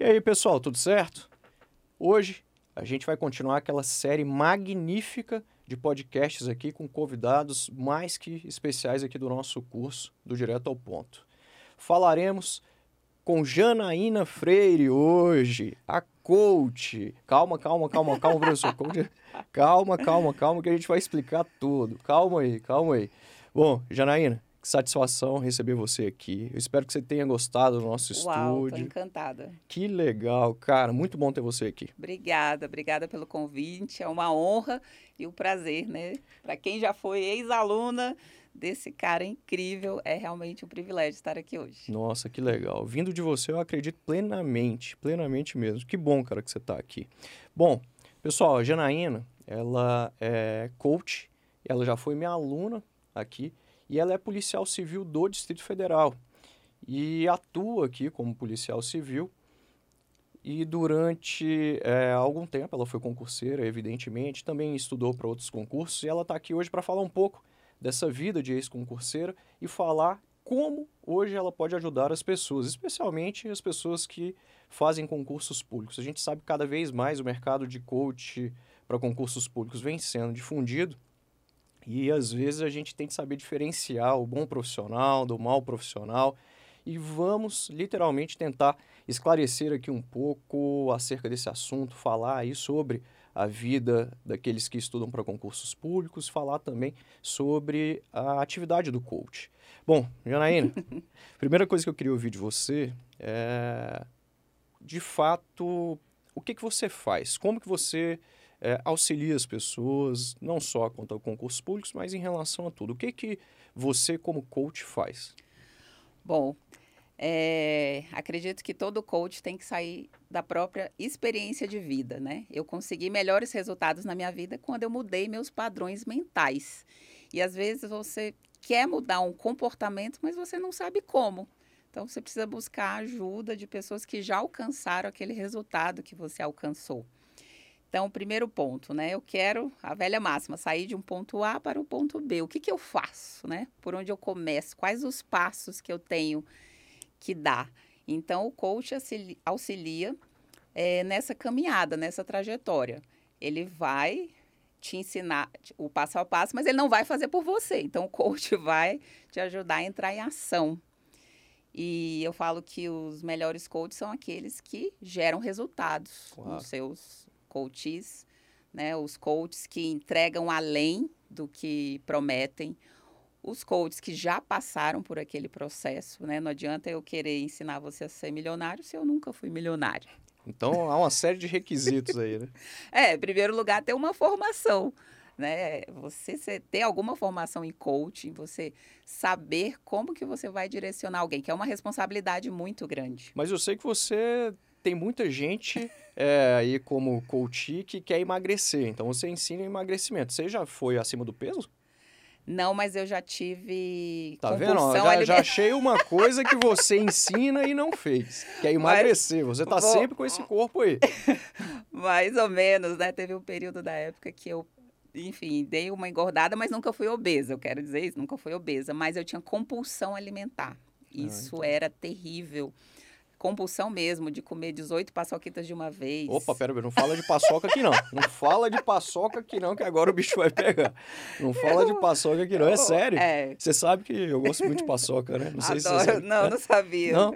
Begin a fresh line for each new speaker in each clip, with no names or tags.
E aí, pessoal, tudo certo? Hoje a gente vai continuar aquela série magnífica de podcasts aqui com convidados mais que especiais aqui do nosso curso do Direto ao Ponto. Falaremos com Janaína Freire hoje, a coach. Calma, calma, calma, calma, professor. Calma, calma, calma, que a gente vai explicar tudo. Calma aí, calma aí. Bom, Janaína, que satisfação receber você aqui. Eu espero que você tenha gostado do nosso
Uau,
estúdio.
tô encantada.
Que legal, cara. Muito bom ter você aqui.
Obrigada, obrigada pelo convite. É uma honra e um prazer, né? Para quem já foi ex-aluna desse cara incrível, é realmente um privilégio estar aqui hoje.
Nossa, que legal. Vindo de você, eu acredito plenamente, plenamente mesmo. Que bom, cara, que você está aqui. Bom, pessoal, a Janaína, ela é coach, ela já foi minha aluna aqui e ela é policial civil do Distrito Federal e atua aqui como policial civil. E durante é, algum tempo ela foi concurseira, evidentemente, também estudou para outros concursos e ela está aqui hoje para falar um pouco dessa vida de ex-concurseira e falar como hoje ela pode ajudar as pessoas, especialmente as pessoas que fazem concursos públicos. A gente sabe que cada vez mais o mercado de coach para concursos públicos vem sendo difundido e às vezes a gente tem que saber diferenciar o bom profissional do mau profissional e vamos literalmente tentar esclarecer aqui um pouco acerca desse assunto, falar aí sobre a vida daqueles que estudam para concursos públicos, falar também sobre a atividade do coach. Bom, Janaína, primeira coisa que eu queria ouvir de você é, de fato, o que, que você faz? Como que você é, auxilia as pessoas, não só quanto a concursos públicos, mas em relação a tudo? O que, que você, como coach, faz?
Bom, é, acredito que todo coach tem que sair da própria experiência de vida, né? Eu consegui melhores resultados na minha vida quando eu mudei meus padrões mentais. E às vezes você quer mudar um comportamento, mas você não sabe como. Então você precisa buscar ajuda de pessoas que já alcançaram aquele resultado que você alcançou. Então, o primeiro ponto, né? Eu quero a velha máxima, sair de um ponto A para o ponto B. O que, que eu faço, né? Por onde eu começo? Quais os passos que eu tenho que dar? Então, o coach auxilia é, nessa caminhada, nessa trajetória. Ele vai te ensinar o passo a passo, mas ele não vai fazer por você. Então, o coach vai te ajudar a entrar em ação. E eu falo que os melhores coaches são aqueles que geram resultados claro. nos seus coaches, né? Os coaches que entregam além do que prometem, os coaches que já passaram por aquele processo, né? Não adianta eu querer ensinar você a ser milionário se eu nunca fui milionário.
Então há uma série de requisitos aí, né?
é, em primeiro lugar, ter uma formação. Né? Você ter alguma formação em coaching, você saber como que você vai direcionar alguém, que é uma responsabilidade muito grande.
Mas eu sei que você tem muita gente é, aí como coach que quer emagrecer. Então você ensina emagrecimento. Você já foi acima do peso?
Não, mas eu já tive.
Tá vendo? Já, já, achei uma coisa que você ensina e não fez. Que é emagrecer. Mas, você tá vou... sempre com esse corpo aí.
Mais ou menos, né? Teve um período da época que eu, enfim, dei uma engordada, mas nunca fui obesa. Eu quero dizer isso, nunca fui obesa. Mas eu tinha compulsão alimentar. Ah, isso ah, então. era terrível compulsão mesmo de comer 18 paçoquitas de uma vez.
Opa, pera, não fala de paçoca aqui não. Não fala de paçoca aqui não, que agora o bicho vai pegar. Não fala de paçoca aqui não, é sério. É. Você sabe que eu gosto muito de paçoca, né?
Não sei Adoro. se você sabe. Não, é? não sabia.
Não?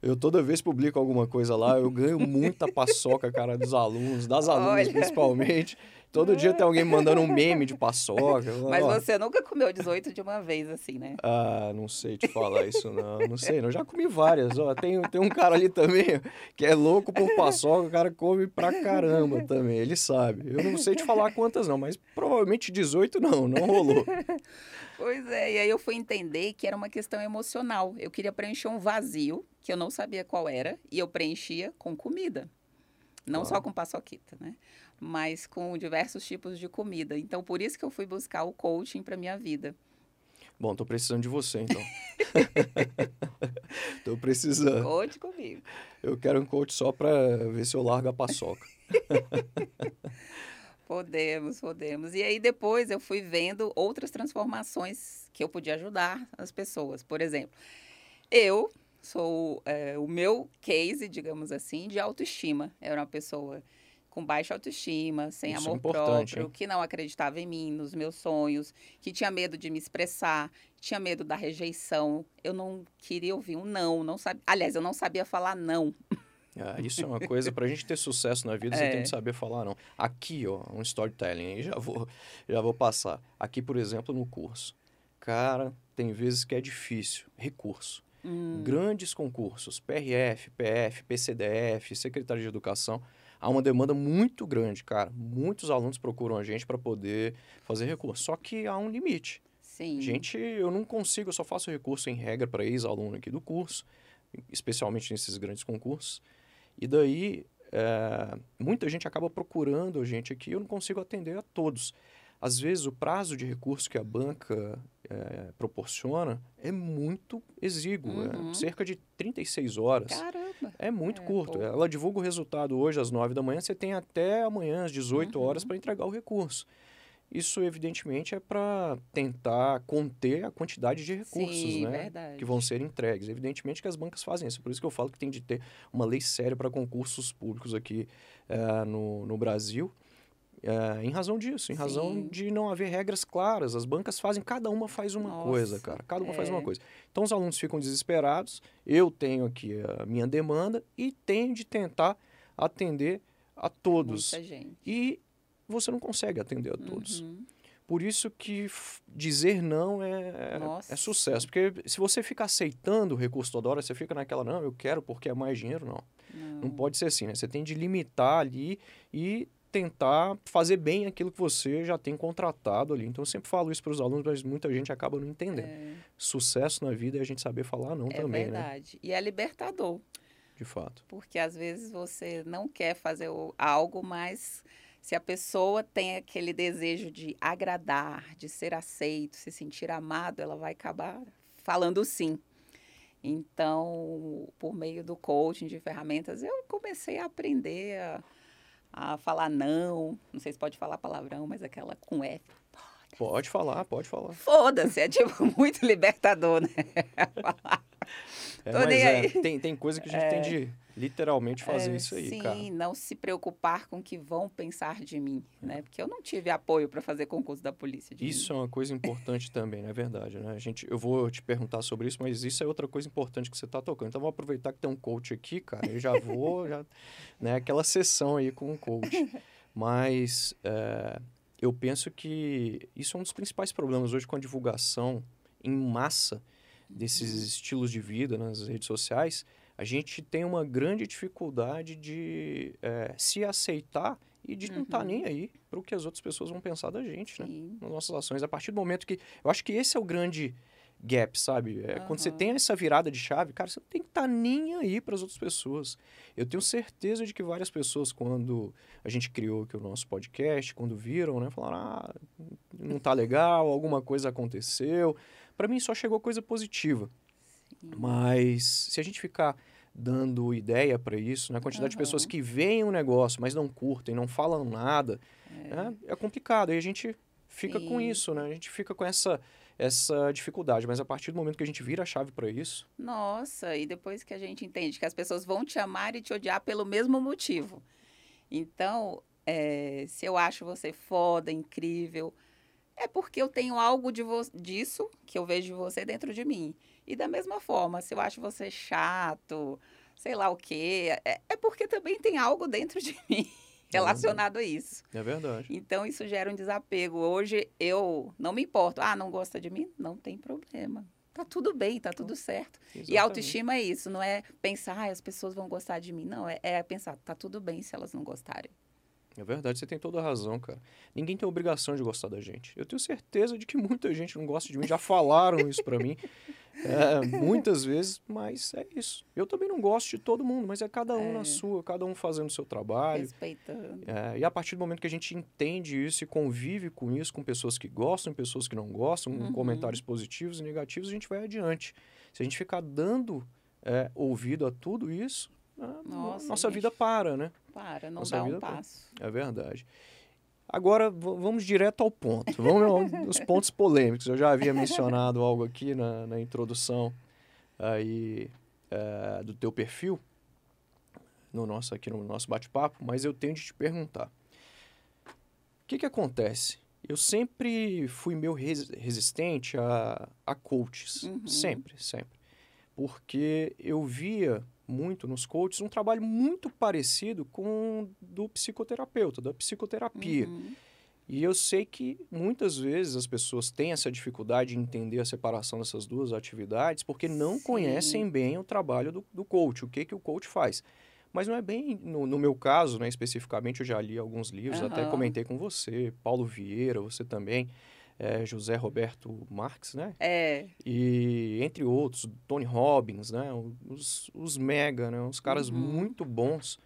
Eu toda vez publico alguma coisa lá, eu ganho muita paçoca, cara, dos alunos, das alunas Olha. principalmente. Todo dia tem alguém mandando um meme de paçoca.
Mas ó. você nunca comeu 18 de uma vez, assim, né?
Ah, não sei te falar isso, não. Não sei, não. Já comi várias. Ó, tem, tem um cara ali também que é louco por paçoca, o cara come pra caramba também, ele sabe. Eu não sei te falar quantas não, mas provavelmente 18 não, não rolou.
Pois é, e aí eu fui entender que era uma questão emocional. Eu queria preencher um vazio, que eu não sabia qual era, e eu preenchia com comida. Não claro. só com paçoquita, né? Mas com diversos tipos de comida. Então, por isso que eu fui buscar o coaching para minha vida.
Bom, tô precisando de você, então. tô precisando.
Conte comigo.
Eu quero um coach só para ver se eu largo a paçoca.
podemos, podemos. E aí depois eu fui vendo outras transformações que eu podia ajudar as pessoas. Por exemplo, eu sou é, o meu case, digamos assim, de autoestima. Eu era uma pessoa com baixa autoestima, sem
Isso é
amor
importante,
próprio,
hein?
que não acreditava em mim, nos meus sonhos, que tinha medo de me expressar, tinha medo da rejeição. Eu não queria ouvir um não, não sabia. Aliás, eu não sabia falar não.
Ah, isso é uma coisa, pra gente ter sucesso na vida, você
É.
tem que saber falar não. Aqui, ó, um storytelling aí, já vou, já vou passar. Aqui, por exemplo, no curso. Cara, tem vezes que é difícil. Recurso.
Hum,
Grandes concursos, PRF, PF, PCDF, Secretaria de Educação, há uma demanda muito grande, cara. Muitos alunos procuram a gente para poder fazer recurso. Só que há um limite.
sim.
Gente, eu não consigo, eu só faço recurso em regra para ex-aluno aqui do curso, especialmente nesses grandes concursos. E daí, é, muita gente acaba procurando a gente aqui, eu não consigo atender a todos. Às vezes, o prazo de recurso que a banca é, proporciona é muito exíguo,
Uhum.
é cerca de 36 horas.
Caramba.
É muito
É,
curto.
pouco.
Ela divulga o resultado hoje às 9 da manhã, você tem até amanhã às 18
Uhum.
horas para entregar o recurso. Isso, evidentemente, é para tentar conter a quantidade de recursos
Sim,
né,
verdade.
que vão ser entregues. Evidentemente que as bancas fazem isso. Por isso que eu falo que tem de ter uma lei séria para concursos públicos aqui eh, no, no Brasil. Eh, em razão disso, em razão
Sim.
de não haver regras claras. As bancas fazem, cada uma faz uma coisa,
Nossa,
cara. Cada uma faz uma
é.
coisa. Então os alunos ficam desesperados, eu tenho aqui a minha demanda e tenho de tentar atender a todos.
Muita gente.
E você não consegue atender a todos.
Uhum.
Por isso que dizer não é, é
Nossa.
sucesso. Porque se você fica aceitando o recurso toda hora, você fica naquela, não, eu quero porque é mais dinheiro, não.
Não.
Não pode ser assim, né? Você tem de limitar ali e tentar fazer bem aquilo que você já tem contratado ali. Então eu sempre falo isso para os alunos, mas muita gente acaba não entendendo.
É,
Sucesso na vida é a gente saber falar não
é
também, né?
verdade. E é libertador.
De fato.
Porque às vezes você não quer fazer algo, mas se a pessoa tem aquele desejo de agradar, de ser aceito, se sentir amado, ela vai acabar falando sim. Então, por meio do coaching de ferramentas, eu comecei a aprender a, a falar não. Não sei se pode falar palavrão, mas aquela com F.
Pode falar, pode falar.
Foda-se, é tipo muito libertador, né?
É, mas
nem
é,
aí.
tem, tem coisa que a gente tem de literalmente fazer
É,
isso aí,
sim,
cara.
não se preocupar com o que vão pensar de mim, né? Porque eu não tive apoio para fazer concurso da polícia.
Isso é uma coisa importante também, não é verdade, né? A gente, eu vou te perguntar sobre isso, mas isso é outra coisa importante que você está tocando. Então, vou aproveitar que tem um coach aqui, cara, eu já vou, já, né? Aquela sessão aí com o coach. Mas é, eu penso que isso é um dos principais problemas hoje com a divulgação em massa desses estilos de vida nas redes sociais. A gente tem uma grande dificuldade de é, se aceitar e de não estar
Uhum.
nem aí para o que as outras pessoas vão pensar da gente, né?
Sim.
nas nossas ações. A partir do momento que. Eu acho que esse é o grande gap, sabe? É, Quando você tem essa virada de chave, cara, você não tem que estar nem aí para as outras pessoas. Eu tenho certeza de que várias pessoas, quando a gente criou aqui o nosso podcast, quando viram, né, falaram: ah, não tá legal, alguma coisa aconteceu. Para mim só chegou coisa positiva. Mas se a gente ficar dando ideia para isso, né, a quantidade de pessoas que veem o negócio, mas não curtem, não falam nada, é, é complicado. E a gente fica com
Sim.
isso, né? A gente fica com essa, essa dificuldade. Mas a partir do momento que a gente vira a chave para isso,
Nossa, e depois que a gente entende que as pessoas vão te amar e te odiar pelo mesmo motivo. Então, é, se eu acho você foda, incrível, é porque eu tenho algo de disso que eu vejo de você dentro de mim. E da mesma forma, se eu acho você chato, sei lá o quê, é, é porque também tem algo dentro de mim relacionado a isso.
é verdade.
Então, isso gera um desapego. Hoje, eu não me importo. Ah, não gosta de mim? Não tem problema. Tá tudo bem, tá tudo certo. E
Exatamente.
autoestima é isso, não é pensar, ah, as pessoas vão gostar de mim. Não, é, é pensar, tá tudo bem se elas não gostarem.
É verdade, você tem toda a razão, cara. Ninguém tem obrigação de gostar da gente. Eu tenho certeza de que muita gente não gosta de mim, já falaram isso pra mim é, muitas vezes, mas é isso. Eu também não gosto de todo mundo, mas é cada um
É.
na sua, cada um fazendo o seu trabalho.
Respeitando.
É, e a partir do momento que a gente entende isso e convive com isso, com pessoas que gostam, pessoas que não gostam, com
Uhum.
comentários positivos e negativos, a gente vai adiante. Se a gente ficar dando é, ouvido a tudo isso,
Nossa,
nossa
gente.
vida para, né?
Para, não
Nossa
dá um passo.
É verdade. Agora, vamos direto ao ponto. Vamos aos pontos polêmicos. Eu já havia mencionado algo aqui na, na introdução aí é, do teu perfil no nosso aqui no nosso bate-papo, mas eu tenho de te perguntar. O que que acontece? Eu sempre fui meio res resistente a, a coaches,
Uhum.
sempre, sempre. Porque eu via muito nos coaches um trabalho muito parecido com o do psicoterapeuta, da psicoterapia.
Uhum.
E eu sei que muitas vezes as pessoas têm essa dificuldade de entender a separação dessas duas atividades porque não
Sim.
conhecem bem o trabalho do, do coach, o que, que o coach faz. Mas não é bem, no, no meu caso, né, especificamente, eu já li alguns livros, até
Aham.
comentei com você, Paulo Vieira, você também, eh, José Roberto Marx, né?
É,
E entre outros, Tony Robbins, né? Os, os mega, né? Os caras
Uhum.
muito bons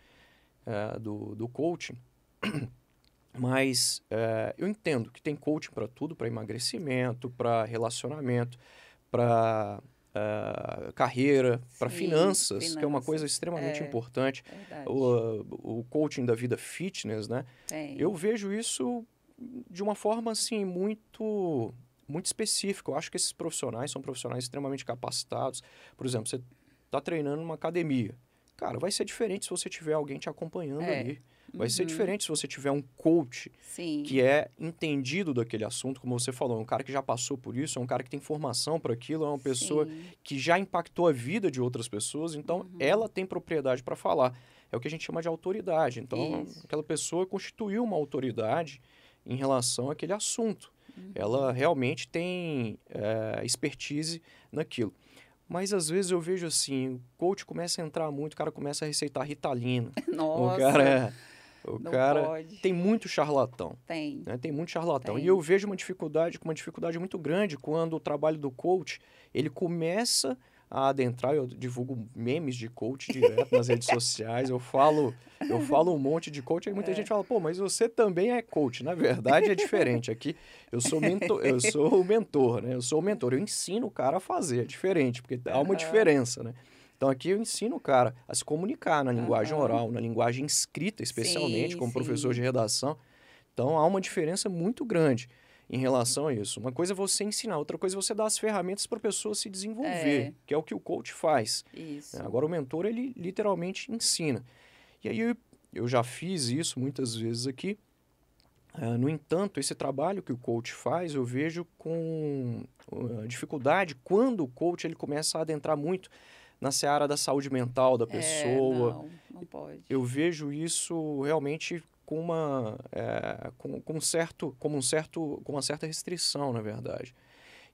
eh, do, do coaching. Mas eh, eu entendo que tem coaching para tudo, para emagrecimento, para relacionamento, para carreira, para
Sim,
finanças, que é uma coisa
finanças,
extremamente
é.
importante.
verdade.
O, o coaching da vida fitness, né?
Tem.
Eu vejo isso de uma forma assim muito muito específica. Eu acho que esses profissionais são profissionais extremamente capacitados. Por exemplo, você está treinando numa academia. Cara, vai ser diferente se você tiver alguém te acompanhando
É.
ali. Vai ser
Uhum.
diferente se você tiver um coach
Sim.
que é entendido daquele assunto, como você falou, é um cara que já passou por isso, é um cara que tem formação para aquilo, é uma pessoa
Sim.
que já impactou a vida de outras pessoas, então
Uhum.
ela tem propriedade para falar. É o que a gente chama de autoridade. Então,
Isso.
aquela pessoa constituiu uma autoridade em relação àquele assunto.
Uhum.
Ela realmente tem é, expertise naquilo. Mas às vezes eu vejo assim, o coach começa a entrar muito, o cara começa a receitar ritalina.
Nossa,
o cara, é- o
não
cara
pode.
tem muito charlatão.
Tem.
né? Tem muito charlatão.
Tem.
E eu vejo uma dificuldade, uma dificuldade muito grande quando o trabalho do coach, ele começa a adentrar, eu divulgo memes de coach direto nas redes sociais, eu falo, eu falo um monte de coach, aí muita gente fala, pô, mas você também é coach. Na verdade é diferente. Aqui eu sou mentor, eu sou o mentor, né? Eu sou o mentor, eu ensino o cara a fazer, é diferente, porque há uma
Aham.
diferença, né? Então aqui eu ensino o cara a se comunicar na linguagem
Aham.
oral, na linguagem escrita, especialmente,
Sim,
como professor
sim.
de redação. Então há uma diferença muito grande em relação a isso. Uma coisa é você ensinar, outra coisa é você dar as ferramentas para a pessoa se desenvolver,
É.
que é o que o coach faz.
Isso.
né? Agora o mentor ele literalmente ensina. E aí eu, já fiz isso muitas vezes aqui. Ah, no entanto, esse trabalho que o coach faz, eu vejo com ah, dificuldade quando o coach ele começa a adentrar muito na seara da saúde mental da pessoa,
É, não, não pode.
eu vejo isso realmente com uma é, com, com um certo como um certo com uma certa restrição na verdade.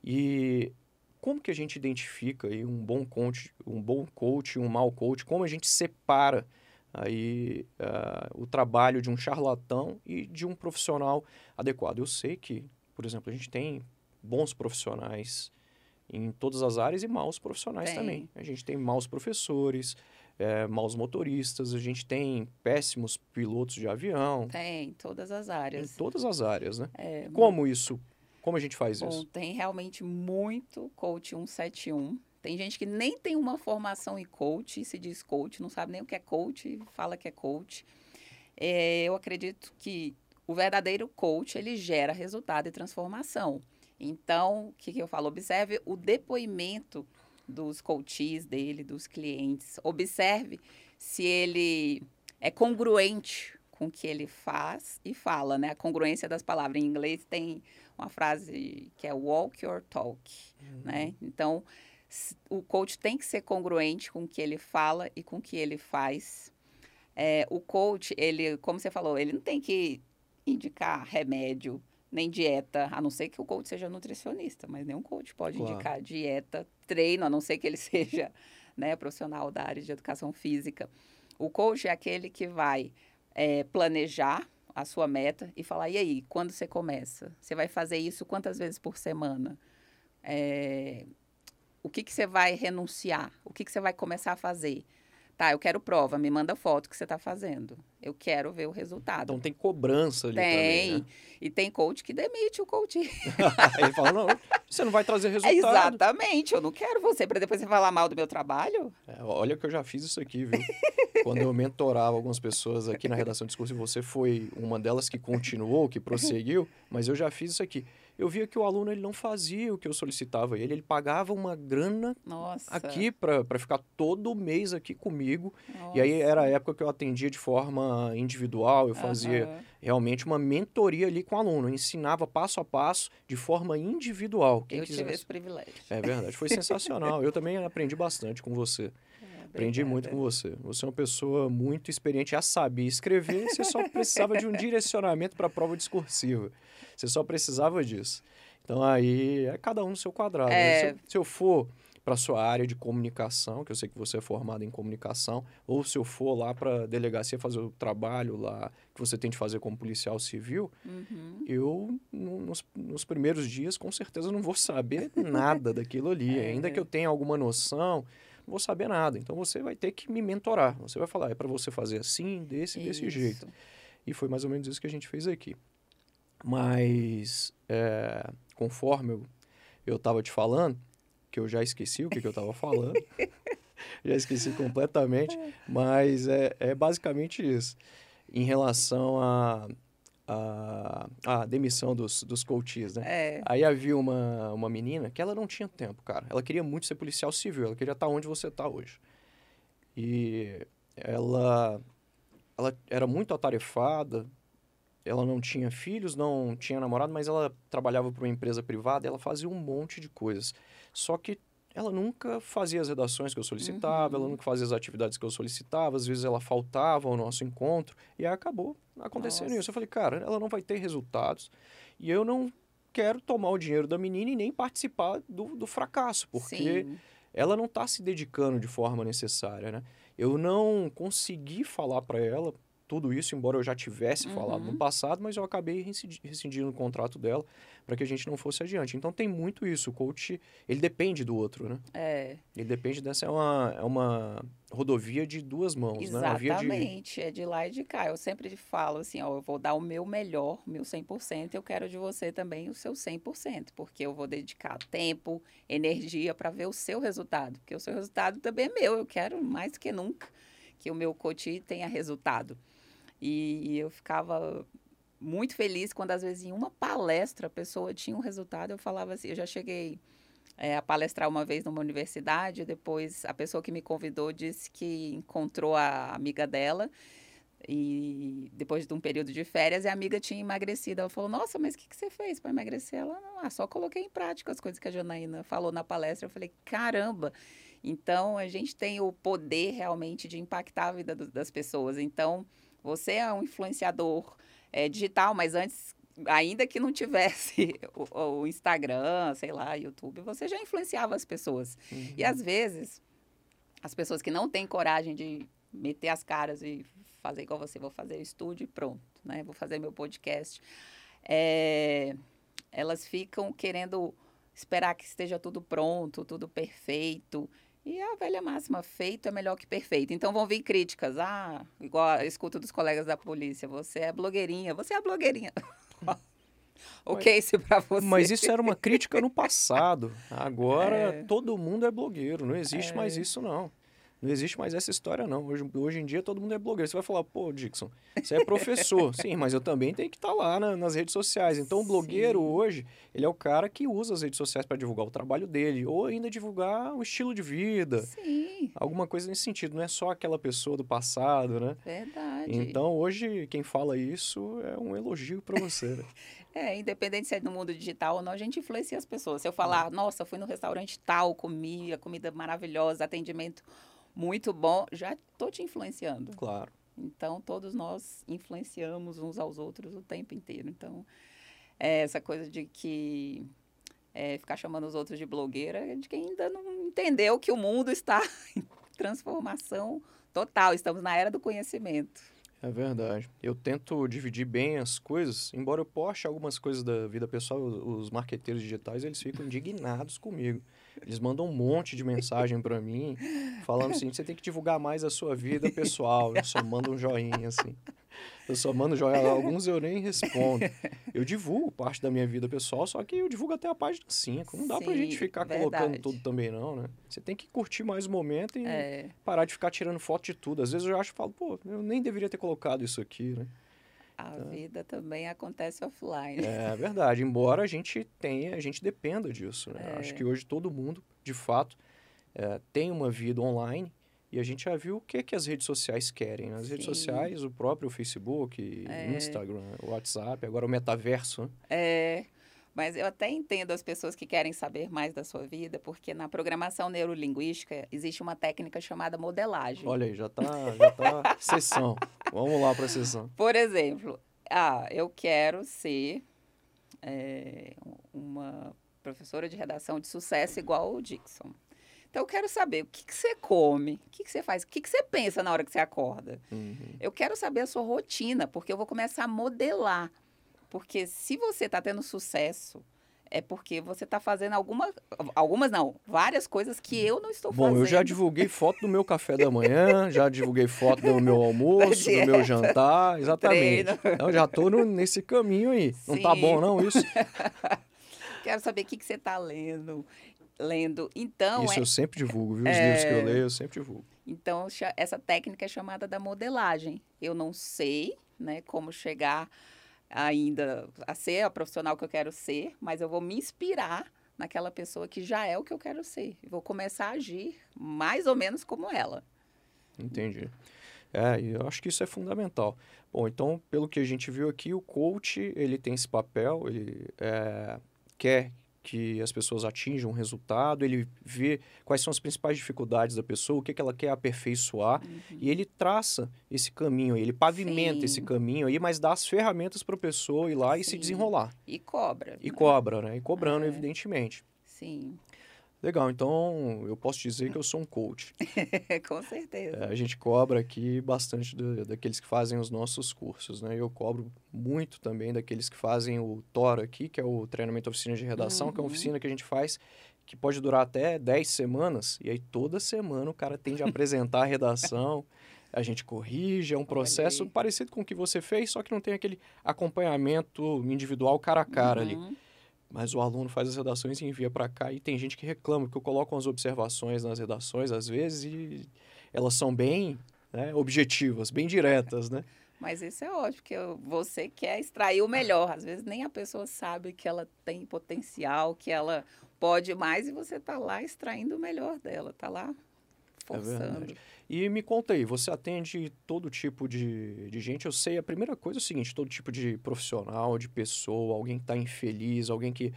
E como que a gente identifica aí um bom coach um bom coach e um mau coach? Como a gente separa aí ah, o trabalho de um charlatão e de um profissional adequado? Eu sei que por exemplo a gente tem bons profissionais em todas as áreas e maus profissionais
Tem.
também. A gente tem maus professores é, maus motoristas, a gente tem péssimos pilotos de avião,
Tem, todas as
em
áreas.
todas as áreas, né?
É,
Como isso, como a gente faz
Bom,
isso?
tem realmente muito coach 171. Tem gente que nem tem uma formação em coach, se diz coach, não sabe nem o que é coach, fala que é coach. É, eu acredito que o verdadeiro coach, ele gera resultado e transformação. Então, o que, que eu falo? Observe o depoimento dos coaches dele, dos clientes. Observe se ele é congruente com o que ele faz e fala, né? A congruência das palavras. Em inglês tem uma frase que é walk your talk, né? Então, o coach tem que ser congruente com o que ele fala e com o que ele faz. É, o coach, ele, como você falou, ele não tem que indicar remédio nem dieta, a não ser que o coach seja nutricionista, mas nenhum coach pode
Claro.
indicar dieta, treino, a não ser que ele seja né, profissional da área de educação física. O coach é aquele que vai é, planejar a sua meta e falar, e aí, quando você começa? Você vai fazer isso quantas vezes por semana? É, o que, que você vai renunciar? O que, que você vai começar a fazer? Tá, eu quero prova, me manda foto que você está fazendo. Eu quero ver o resultado.
Então tem cobrança ali
tem.
também, né?
E tem coach que demite o coach.
Ele fala, não, você não vai trazer resultado.
exatamente, eu não quero você para depois você falar mal do meu trabalho.
É, olha que eu já fiz isso aqui, viu? Quando eu mentorava algumas pessoas aqui na redação de discurso, e você foi uma delas que continuou, que prosseguiu, mas eu já fiz isso aqui. Eu via que o aluno ele não fazia o que eu solicitava ele, ele pagava uma grana
Nossa.
aqui para ficar todo mês aqui comigo.
Nossa.
E aí era a época que eu atendia de forma individual, eu fazia
Aham.
realmente uma mentoria ali com o aluno, eu ensinava passo a passo de forma individual. Quem
Eu tive
quisesse.
esse privilégio.
É verdade, foi sensacional. Eu também aprendi bastante com você. Aprendi muito com você. Você é uma pessoa muito experiente, já sabia escrever, você só precisava de um direcionamento para a prova discursiva. Você só precisava disso. Então aí é cada um no seu quadrado. né?
É.
Se, eu, se eu for para sua área de comunicação, que eu sei que você é formado em comunicação, ou se eu for lá para delegacia fazer o trabalho lá que você tem de fazer como policial civil,
Uhum.
eu, no- nos, nos primeiros dias, com certeza não vou saber nada daquilo ali.
É.
Ainda que eu tenha alguma noção, não vou saber nada. Então você vai ter que me mentorar. Você vai falar, é para você fazer assim, desse, desse jeito.
Isso.
E foi mais ou menos isso que a gente fez aqui. Mas, é, conforme eu, eu tava te falando, que eu já esqueci o que, que eu tava falando, já esqueci completamente, mas é, é basicamente isso. Em relação a, a, a demissão dos, dos coaches, né?
É.
Aí havia uma, uma menina que ela não tinha tempo, cara. Ela queria muito ser policial civil, ela queria estar onde você está hoje. E ela, ela era muito atarefada, ela não tinha filhos, não tinha namorado, mas ela trabalhava para uma empresa privada, ela fazia um monte de coisas. Só que ela nunca fazia as redações que eu solicitava, ela
Uhum.
nunca fazia as atividades que eu solicitava, às vezes ela faltava ao nosso encontro, e aí acabou acontecendo
Nossa.
isso. Eu falei, cara, ela não vai ter resultados, e eu não quero tomar o dinheiro da menina e nem participar do, do fracasso, porque
Sim.
ela não está se dedicando de forma necessária, né? Eu não consegui falar para ela tudo isso, embora eu já tivesse falado no
Uhum.
passado, mas eu acabei rescindi- rescindindo o contrato dela para que a gente não fosse adiante. Então tem muito isso, o coach, ele depende do outro, né?
É.
Ele depende dessa, é uma, é uma rodovia de duas mãos, né? Uma via de...
Exatamente, é de lá e de cá. Eu sempre falo assim, ó, eu vou dar o meu melhor, meu 100%, eu quero de você também o seu 100%, porque eu vou dedicar tempo, energia para ver o seu resultado, porque o seu resultado também é meu, eu quero mais que nunca que o meu coach tenha resultado. E eu ficava muito feliz quando às vezes em uma palestra a pessoa tinha um resultado, eu falava assim, eu já cheguei é, a palestrar uma vez numa universidade, depois a pessoa que me convidou disse que encontrou a amiga dela e depois de um período de férias, e a amiga tinha emagrecido. Ela falou, nossa, mas o que, que você fez para emagrecer? Ela, não, ah, só coloquei em prática as coisas que a Janaína falou na palestra. Eu falei, caramba! Então, a gente tem o poder realmente de impactar a vida do- das pessoas. Então, você é um influenciador é, digital, mas antes ainda que não tivesse o, o Instagram, sei lá, YouTube, você já influenciava as pessoas.
Uhum.
E às vezes, as pessoas que não têm coragem de meter as caras e fazer igual você, vou fazer o estúdio e pronto, né? Vou fazer meu podcast. É, elas ficam querendo esperar que esteja tudo pronto, tudo perfeito. E a velha máxima, feito é melhor que perfeito. Então vão vir críticas. Ah, igual eu escuto dos colegas da polícia, você é blogueirinha, você é blogueirinha. o que é isso pra você?
Mas isso era uma crítica no passado. Agora
É.
todo mundo é blogueiro. Não existe
É.
mais isso, não. Não existe mais essa história, não. Hoje, hoje em dia todo mundo é blogueiro. Você vai falar, pô, Dixon, você é professor. Sim, mas eu também tenho que estar lá na- nas redes sociais. Então o blogueiro
Sim.
hoje, ele é o cara que usa as redes sociais para divulgar o trabalho dele. Ou ainda divulgar o estilo de vida.
Sim,
Alguma coisa nesse sentido. Não é só aquela pessoa do passado, né?
verdade.
Então hoje quem fala isso é um elogio para você. Né?
É, independente se é no mundo digital ou não, a gente influencia as pessoas. Se eu falar, nossa, fui no restaurante tal, comi a comida maravilhosa, atendimento muito bom, já tô te influenciando.
Claro.
Então, todos nós influenciamos uns aos outros o tempo inteiro. Então, é essa coisa de que é, ficar chamando os outros de blogueira é de quem ainda não entendeu que o mundo está em transformação total. Estamos na era do conhecimento.
É verdade. Eu tento dividir bem as coisas, embora eu poste algumas coisas da vida pessoal, os marqueteiros digitais, eles ficam indignados comigo. Eles mandam um monte de mensagem para mim, falando assim, você tem que divulgar mais a sua vida pessoal. Eu só mando um joinha, assim. Eu só mando joinha, alguns eu nem respondo. Eu divulgo parte da minha vida pessoal, só que eu divulgo até a página 5. Não dá pra
Sim,
gente ficar colocando
verdade.
tudo também, não, né? Você tem que curtir mais o momento e
É,
parar de ficar tirando foto de tudo. Às vezes eu acho e falo, pô, eu nem deveria ter colocado isso aqui, né?
A tá? vida também acontece offline.
É verdade, embora a gente tenha, a gente dependa disso. Né? É. Acho que hoje todo mundo, de fato, é, tem uma vida online e a gente já viu o que, que as redes sociais querem. Né? As Sim. redes sociais, o próprio Facebook, é. Instagram, WhatsApp, agora o metaverso. Né?
É, mas eu até entendo as pessoas que querem saber mais da sua vida, porque na programação neurolinguística existe uma técnica chamada modelagem.
Olha aí, já está já tá sessão. Vamos lá para a sessão.
Por exemplo, ah, eu quero ser é, uma professora de redação de sucesso igual o Dixon. Então, eu quero saber o que, que você come, o que, que você faz, o que, que você pensa na hora que você acorda. Uhum. Eu quero saber a sua rotina, porque eu vou começar a modelar porque se você está tendo sucesso, é porque você está fazendo alguma, algumas não, várias coisas que eu não estou
Bom,
fazendo.
Bom, eu já divulguei foto do meu café da manhã, já divulguei foto do meu almoço, do meu jantar, exatamente. Já estou nesse caminho aí. Sim. Não tá bom não isso?
Quero saber o que, que você está lendo. Lendo. Então.
Isso é... eu sempre divulgo, viu? Os é... livros que eu leio, eu sempre divulgo.
Então, essa técnica é chamada da modelagem. Eu não sei né, como chegar ainda a ser a profissional que eu quero ser, mas eu vou me inspirar naquela pessoa que já é o que eu quero ser. vou começar a agir mais ou menos como ela.
Entendi. É, eu acho que isso é fundamental. Bom, então, pelo que a gente viu aqui, o coach, ele tem esse papel, ele é, quer que as pessoas atinjam um resultado, ele vê quais são as principais dificuldades da pessoa, o que, que ela quer aperfeiçoar, uhum. e ele traça esse caminho, ele pavimenta Sim. esse caminho aí, mas dá as ferramentas para a pessoa ir lá Sim. e se desenrolar.
E cobra.
E né? cobra, né? E cobrando, é. evidentemente.
Sim.
Legal, então eu posso dizer que eu sou um coach.
Com certeza.
É, a gente cobra aqui bastante do, daqueles que fazem os nossos cursos, né? Eu cobro muito também daqueles que fazem o TOR aqui, que é o treinamento oficina de redação, uhum. que é uma uhum. oficina que a gente faz que pode durar até 10 semanas, e aí toda semana o cara tem de apresentar a redação, a gente corrige, é um processo parecido com o que você fez, só que não tem aquele acompanhamento individual cara a cara uhum. ali. Mas o aluno faz as redações e envia para cá. E tem gente que reclama, porque eu coloco as observações nas redações, às vezes, e elas são bem né, objetivas, bem diretas, né?
Mas isso é ótimo, porque você quer extrair o melhor. Às vezes nem a pessoa sabe que ela tem potencial, que ela pode mais, e você está lá extraindo o melhor dela, está lá é forçando. É
e me conta aí, você atende todo tipo de, de gente? Eu sei, a primeira coisa é o seguinte, todo tipo de profissional, de pessoa, alguém que está infeliz, alguém que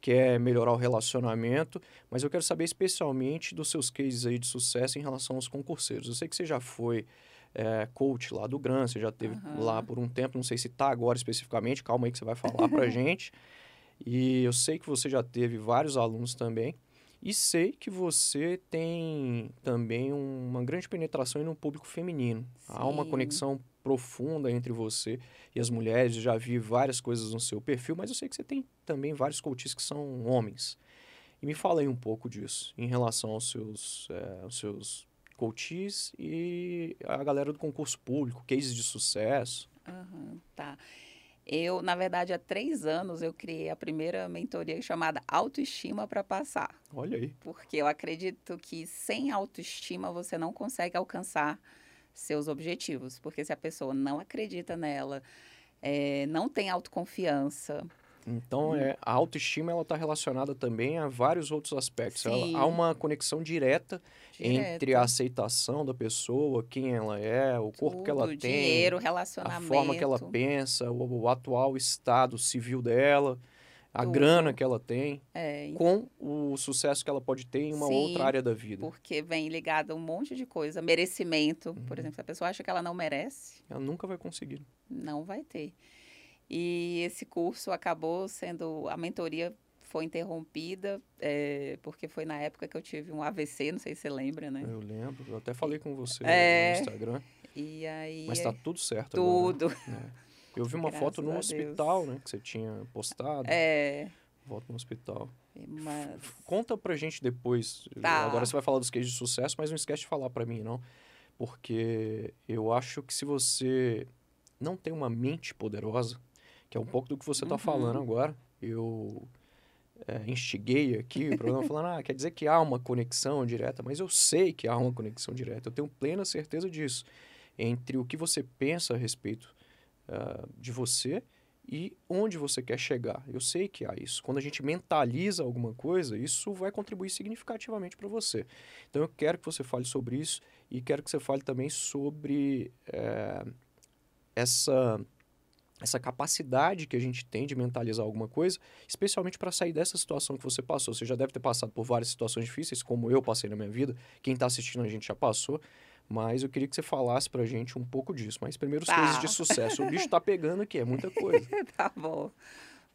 quer melhorar o relacionamento, mas eu quero saber especialmente dos seus cases aí de sucesso em relação aos concurseiros. Eu sei que você já foi é, coach lá do GRAN, você já teve uhum. lá por um tempo, não sei se está agora especificamente, calma aí que você vai falar para gente. E eu sei que você já teve vários alunos também. E sei que você tem também uma grande penetração no público feminino. Sim. Há uma conexão profunda entre você e as mulheres. Eu já vi várias coisas no seu perfil, mas eu sei que você tem também vários coaches que são homens. E me fala aí um pouco disso, em relação aos seus, é, aos seus coaches e a galera do concurso público, cases de sucesso.
Uhum, tá. Eu, na verdade, há três anos eu criei a primeira mentoria chamada Autoestima para Passar.
Olha aí.
Porque eu acredito que sem autoestima você não consegue alcançar seus objetivos. Porque se a pessoa não acredita nela, é, não tem autoconfiança,
então, hum. é, a autoestima ela está relacionada também a vários outros aspectos. Ela, há uma conexão direta, entre a aceitação da pessoa, quem ela é, o corpo Tudo, que ela tem,
dinheiro, relacionamento,
a forma que ela pensa, o, o atual estado civil dela, a Tudo. grana que ela tem, é. com o sucesso que ela pode ter em uma Sim, outra área da vida.
Porque vem ligado a um monte de coisa, merecimento, uhum. por exemplo, se a pessoa acha que ela não merece,
ela nunca vai conseguir.
Não vai ter. E esse curso acabou sendo. A mentoria foi interrompida, é, porque foi na época que eu tive um AVC, não sei se você lembra, né?
Eu lembro, eu até falei com você é, no Instagram.
E aí.
Mas está tudo certo
Tudo.
Agora, né? Eu vi uma Graças foto no hospital, né? Que você tinha postado.
É.
Foto no hospital.
Mas...
Conta pra gente depois. Tá. Agora você vai falar dos cases de sucesso, mas não esquece de falar para mim, não. Porque eu acho que se você não tem uma mente poderosa, que é um pouco do que você está uhum. falando agora. Eu é, instiguei aqui o programa falando, ah, quer dizer que há uma conexão direta, mas eu sei que há uma conexão direta, eu tenho plena certeza disso, entre o que você pensa a respeito uh, de você e onde você quer chegar. Eu sei que há isso. Quando a gente mentaliza alguma coisa, isso vai contribuir significativamente para você. Então eu quero que você fale sobre isso e quero que você fale também sobre é, essa essa capacidade que a gente tem de mentalizar alguma coisa, especialmente para sair dessa situação que você passou. Você já deve ter passado por várias situações difíceis, como eu passei na minha vida. Quem está assistindo a gente já passou. Mas eu queria que você falasse pra gente um pouco disso. Mas primeiro os tá. cases de sucesso. O bicho tá pegando aqui, é muita coisa.
tá bom.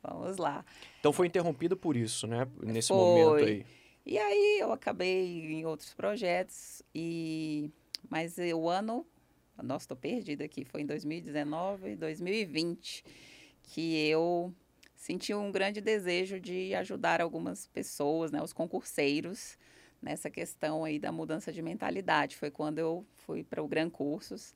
Vamos lá.
Então foi interrompida por isso, né? Nesse foi. momento aí.
E aí eu acabei em outros projetos e mas o ano, nossa, estou perdida aqui, foi em 2019, 2020 que eu senti um grande desejo de ajudar algumas pessoas, né, os concurseiros nessa questão aí da mudança de mentalidade. Foi quando eu fui para o Gran Cursos.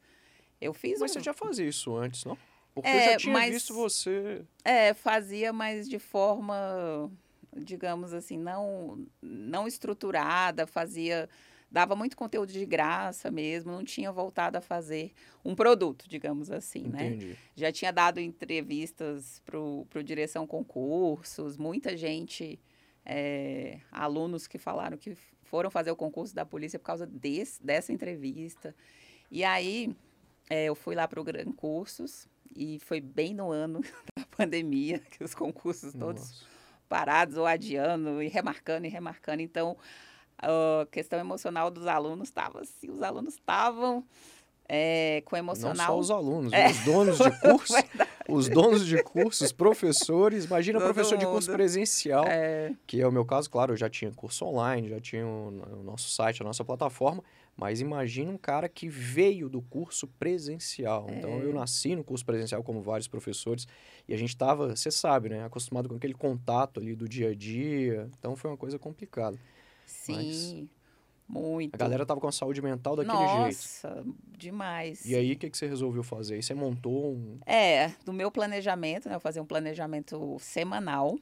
Eu fiz
Mas
um...
você já fazia isso antes, não? Porque é, eu já tinha mas, visto você...
É, fazia, mas de forma, digamos assim, não, não estruturada, fazia... Dava muito conteúdo de graça mesmo, não tinha voltado a fazer um produto, digamos assim, né? Entendi. né? Já tinha dado entrevistas para o Direção Concursos, muita gente é, alunos que falaram que foram fazer o concurso da polícia por causa desse, dessa entrevista. E aí é, eu fui lá para o Gran Cursos e foi bem no ano da pandemia, que os concursos todos Nossa. parados ou adiando e remarcando e remarcando. Então, a questão emocional dos alunos estava assim, os alunos estavam é, com emocional. Não
só os alunos, é. os donos de curso, os donos de cursos, professores. Imagina Todo professor mundo. de curso presencial, é. que é o meu caso, claro, eu já tinha curso online, já tinha o, o nosso site, a nossa plataforma, mas imagina um cara que veio do curso presencial. É. Então eu nasci no curso presencial como vários professores e a gente estava, você sabe, né, acostumado com aquele contato ali do dia a dia. Então foi uma coisa complicada.
Sim. Mas... Muito.
A galera tava com a saúde mental daquele
Nossa,
jeito.
Nossa, demais.
E aí, o que, que você resolveu fazer? Você montou um...
É, do meu planejamento, né? Eu fazia um planejamento semanal.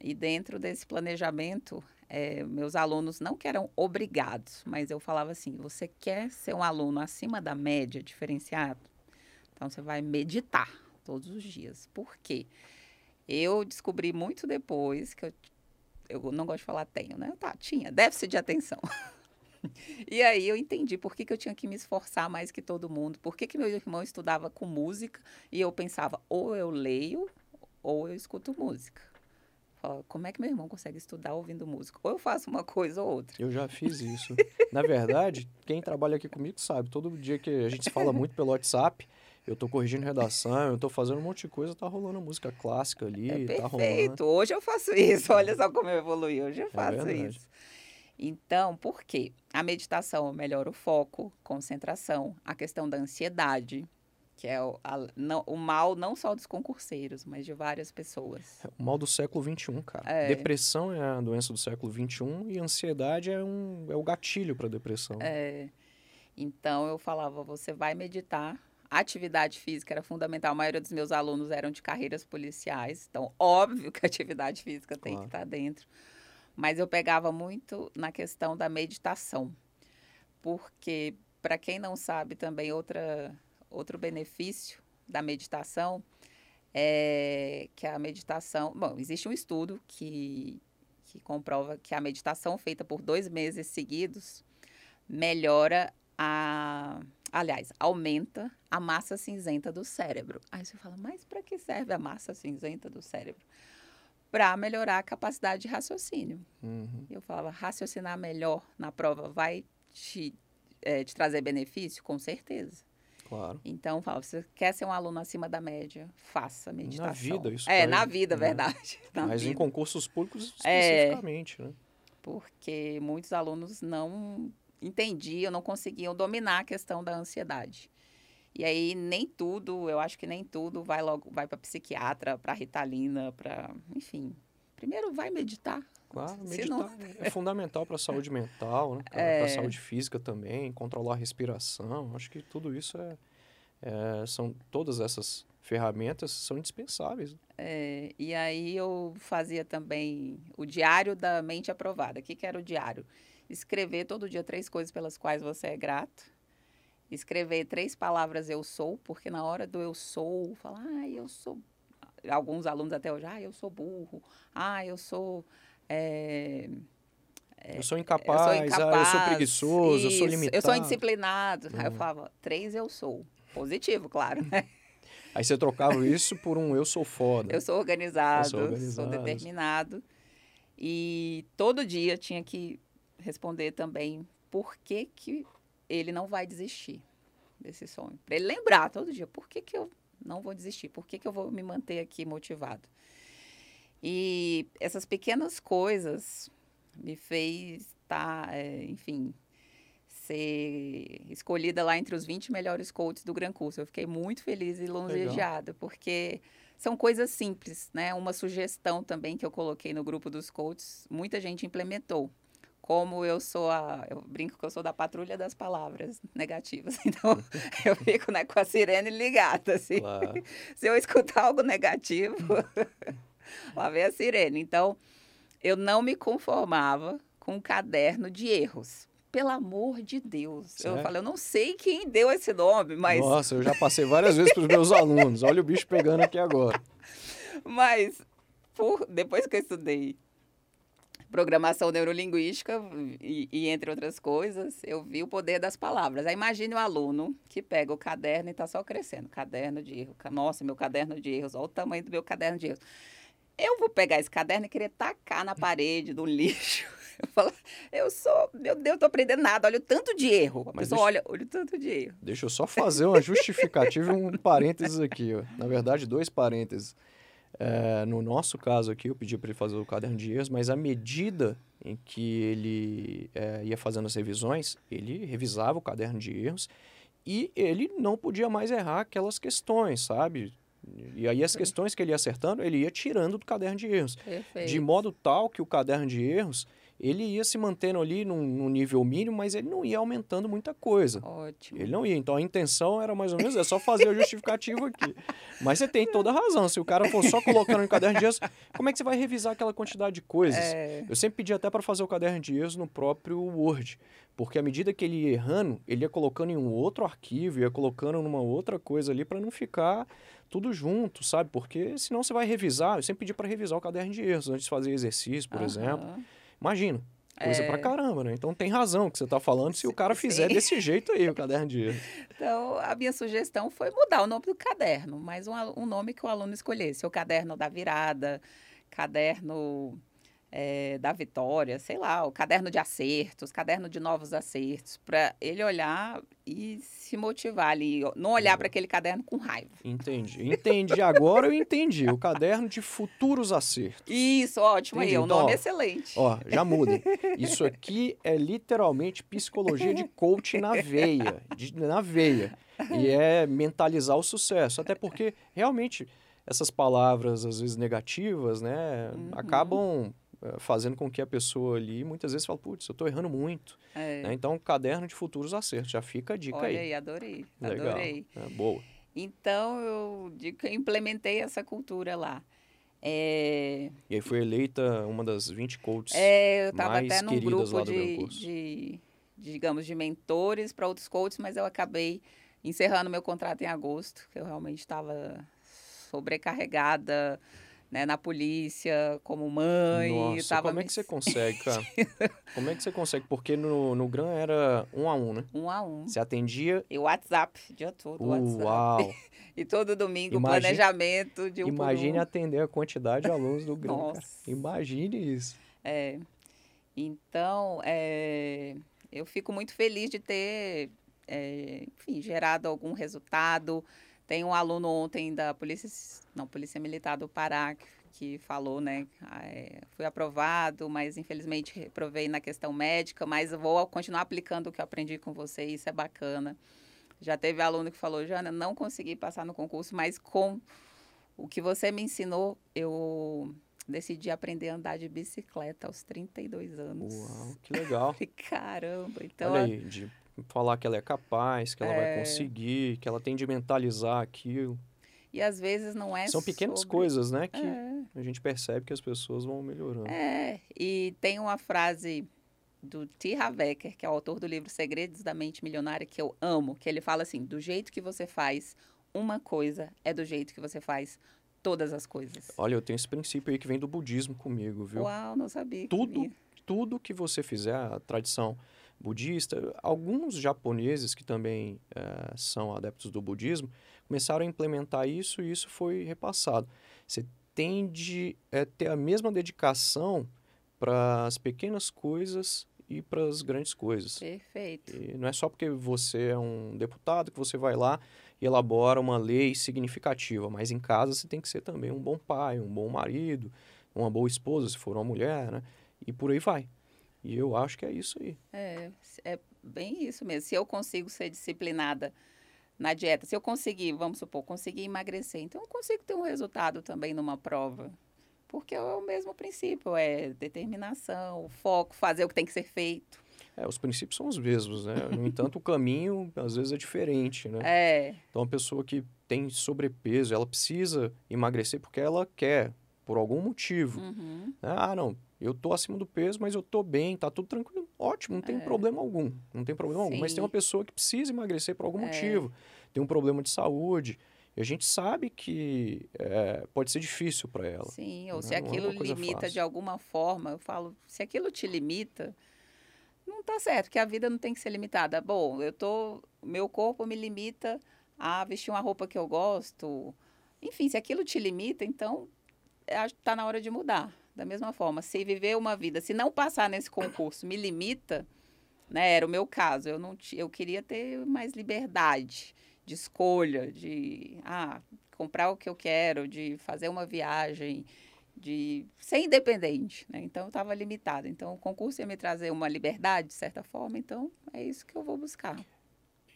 E dentro desse planejamento, é, meus alunos não que eram obrigados, mas eu falava assim, você quer ser um aluno acima da média, diferenciado? Então, você vai meditar todos os dias. Por quê? Eu descobri muito depois que eu, eu não gosto de falar tenho, né? Tá, tinha déficit de atenção. E aí eu entendi por que, que eu tinha que me esforçar mais que todo mundo, por que, que meu irmão estudava com música e eu pensava, ou eu leio ou eu escuto música. como é que meu irmão consegue estudar ouvindo música? Ou eu faço uma coisa ou outra.
Eu já fiz isso. Na verdade, quem trabalha aqui comigo sabe, todo dia que a gente se fala muito pelo WhatsApp, eu tô corrigindo redação, eu tô fazendo um monte de coisa, tá rolando música clássica ali, é
perfeito.
tá rolando.
Hoje eu faço isso, olha só como eu evolui, hoje eu é faço é isso. Então, por quê? A meditação melhora o foco, concentração, a questão da ansiedade, que é o, a, não, o mal não só dos concurseiros, mas de várias pessoas.
É o mal do século XXI, cara. É. Depressão é a doença do século XXI e ansiedade é, um, é o gatilho para depressão.
É. Então, eu falava, você vai meditar. A atividade física era fundamental. A maioria dos meus alunos eram de carreiras policiais. Então, óbvio que a atividade física tem claro. que estar dentro mas eu pegava muito na questão da meditação, porque para quem não sabe também outra outro benefício da meditação é que a meditação, bom, existe um estudo que que comprova que a meditação feita por dois meses seguidos melhora a aliás, aumenta a massa cinzenta do cérebro. Aí você fala, mas para que serve a massa cinzenta do cérebro? para melhorar a capacidade de raciocínio. Uhum. Eu falava, raciocinar melhor na prova vai te, é, te trazer benefício? Com certeza.
Claro.
Então, fala, você quer ser um aluno acima da média, faça meditação.
Na vida, isso
É, na vida, né? verdade.
Na Mas
vida.
em concursos públicos especificamente,
é,
né?
Porque muitos alunos não entendiam, não conseguiam dominar a questão da ansiedade. E aí nem tudo, eu acho que nem tudo vai logo vai para psiquiatra, para ritalina, para, enfim. Primeiro vai meditar.
Claro, meditar não... é fundamental para a saúde mental, né? Para é... a saúde física também, controlar a respiração. Acho que tudo isso é, é são todas essas ferramentas são indispensáveis.
É, e aí eu fazia também o diário da mente aprovada. O que, que era o diário? Escrever todo dia três coisas pelas quais você é grato escrever três palavras eu sou, porque na hora do eu sou, falar, ah, eu sou. Alguns alunos até hoje, ah, eu sou burro, ah, eu sou. É,
eu sou incapaz, eu sou, incapaz, eu sou preguiçoso, isso, eu sou limitado.
Eu sou indisciplinado. Uhum. Aí eu falava, três eu sou. Positivo, claro, né?
Aí você trocava isso por um eu sou foda.
Eu sou organizado, eu sou, organizado. sou determinado. E todo dia tinha que responder também por que, que ele não vai desistir desse sonho. Para ele lembrar todo dia, por que, que eu não vou desistir? Por que, que eu vou me manter aqui motivado? E essas pequenas coisas me fez estar, tá, é, enfim, ser escolhida lá entre os 20 melhores coaches do Gran Curso. Eu fiquei muito feliz e longeada, porque são coisas simples, né? Uma sugestão também que eu coloquei no grupo dos coaches, muita gente implementou. Como eu sou a. Eu brinco que eu sou da patrulha das palavras negativas. Então, eu fico né, com a sirene ligada. Assim. Claro. Se eu escutar algo negativo, lá vem a sirene. Então, eu não me conformava com um caderno de erros. Pelo amor de Deus. Certo. Eu falei, eu não sei quem deu esse nome, mas.
Nossa, eu já passei várias vezes para os meus alunos. Olha o bicho pegando aqui agora.
Mas, por, depois que eu estudei programação neurolinguística e, e, entre outras coisas, eu vi o poder das palavras. Aí imagine o aluno que pega o caderno e está só crescendo. Caderno de erro. Nossa, meu caderno de erros. Olha o tamanho do meu caderno de erros. Eu vou pegar esse caderno e querer tacar na parede do lixo. Eu falo, eu sou, meu Deus, eu tô aprendendo nada, olha o tanto de erro. A Mas pessoa deixa, olha, olha o tanto de erro.
Deixa eu só fazer uma justificativa e um parênteses aqui. Ó. Na verdade, dois parênteses. É, no nosso caso aqui, eu pedi para ele fazer o caderno de erros, mas à medida em que ele é, ia fazendo as revisões, ele revisava o caderno de erros e ele não podia mais errar aquelas questões, sabe? E aí as questões que ele ia acertando, ele ia tirando do caderno de erros. Perfeito. De modo tal que o caderno de erros, ele ia se mantendo ali num, num, nível mínimo, mas ele não ia aumentando muita coisa.
Ótimo.
Ele não ia. Então a intenção era mais ou menos, é só fazer o justificativo aqui. Mas você tem toda a razão. Se o cara for só colocando no caderno de erros, como é que você vai revisar aquela quantidade de coisas? É... Eu sempre pedi até para fazer o caderno de erros no próprio Word. Porque à medida que ele ia errando, ele ia colocando em um outro arquivo, ia colocando numa outra coisa ali para não ficar tudo junto, sabe? Porque senão você vai revisar. Eu sempre pedi para revisar o caderno de erros antes de fazer exercício, por uhum. exemplo. Imagina. Coisa é... pra caramba, né? Então tem razão que você tá falando se o cara fizer Sim. desse jeito aí, o caderno de erros.
Então, a minha sugestão foi mudar o nome do caderno, mas um, um nome que o aluno escolhesse. O caderno da virada, caderno é, da vitória, sei lá, o caderno de acertos, caderno de novos acertos, para ele olhar e se motivar ali, não olhar para aquele caderno com raiva.
Entendi. Entendi. Agora eu entendi. O caderno de futuros acertos.
Isso, ótimo entendi. aí. O então, nome é excelente.
Ó, já muda. Isso aqui é literalmente psicologia de coach na veia. De, na veia. E é mentalizar o sucesso. Até porque, realmente, essas palavras, às vezes negativas, né, uhum. acabam fazendo com que a pessoa ali muitas vezes fale, putz, eu estou errando muito. É. Né? Então, caderno de futuros acertos, já fica a dica
Olha
aí.
aí, adorei, Legal. adorei.
É, boa.
Então, eu digo que eu implementei essa cultura lá. É...
E aí foi eleita uma das 20 coaches
é, eu
estava
até num grupo de, de, digamos, de mentores para outros coaches, mas eu acabei encerrando meu contrato em agosto, que eu realmente estava sobrecarregada, né, na polícia, como mãe.
Nossa, tava como é que você consegue, cara? como é que você consegue? Porque no, no GRAM era um a um, né?
Um a um.
Você atendia...
E o WhatsApp, o dia todo, WhatsApp.
Uau!
e todo domingo, imagine, planejamento de um
Imagine um. atender a quantidade de alunos do GRAM, Nossa. Cara. Imagine isso.
É. Então, é, eu fico muito feliz de ter, é, enfim, gerado algum resultado, tem um aluno ontem da Polícia, não, Polícia Militar do Pará que, que falou, né? É, fui aprovado, mas infelizmente reprovei na questão médica, mas vou continuar aplicando o que eu aprendi com você, isso é bacana. Já teve aluno que falou, Jana, não consegui passar no concurso, mas com o que você me ensinou, eu decidi aprender a andar de bicicleta aos 32 anos.
Uau, que legal.
Caramba, então...
Olha aí, de falar que ela é capaz, que ela é... vai conseguir, que ela tem de mentalizar aquilo.
E às vezes não é
São pequenas
sobre...
coisas, né, que é. a gente percebe que as pessoas vão melhorando.
É, e tem uma frase do T. Havecker, que é o autor do livro Segredos da Mente Milionária, que eu amo, que ele fala assim: do jeito que você faz uma coisa, é do jeito que você faz todas as coisas.
Olha, eu tenho esse princípio aí que vem do budismo comigo, viu?
Uau, não sabia.
Tudo,
que
tudo que você fizer, a tradição budista, alguns japoneses que também é, são adeptos do budismo, começaram a implementar isso e isso foi repassado. Você tende a ter a mesma dedicação para as pequenas coisas e para as grandes coisas.
Perfeito.
E não é só porque você é um deputado que você vai lá e elabora uma lei significativa, mas em casa você tem que ser também um bom pai, um bom marido, uma boa esposa, se for uma mulher, né? E por aí vai. E eu acho que é isso aí.
É, é bem isso mesmo. Se eu consigo ser disciplinada na dieta, se eu conseguir, vamos supor, conseguir emagrecer, então eu consigo ter um resultado também numa prova. Porque é o mesmo princípio, é determinação, foco, fazer o que tem que ser feito.
É, os princípios são os mesmos, né? No entanto, o caminho às vezes é diferente, né?
É.
Então, a pessoa que tem sobrepeso, ela precisa emagrecer porque ela quer, por algum motivo.
Uhum.
Ah, não, eu tô acima do peso, mas eu tô bem, tá tudo tranquilo. Ótimo, não tem
É.
problema algum. Não tem problema algum. Mas tem
Sim.
uma pessoa que precisa emagrecer por algum
É.
motivo. Tem um problema de saúde. E a gente sabe que é, pode ser difícil para ela.
Sim, ou
Não
se
é
aquilo limita
fácil.
de alguma forma, eu falo, se aquilo te limita, não tá certo, que a vida não tem que ser limitada. Bom, eu tô, meu corpo me limita a vestir uma roupa que eu gosto. Enfim, se aquilo te limita, então é, acho que tá na hora de mudar. Da mesma forma, se viver uma vida, se não passar nesse concurso me limita, né, era o meu caso, eu não eu queria ter mais liberdade de escolha, de ah, comprar o que eu quero, de fazer uma viagem, de ser independente, né? Então eu estava limitada. Então o concurso ia me trazer uma liberdade de certa forma, então é isso que eu vou buscar.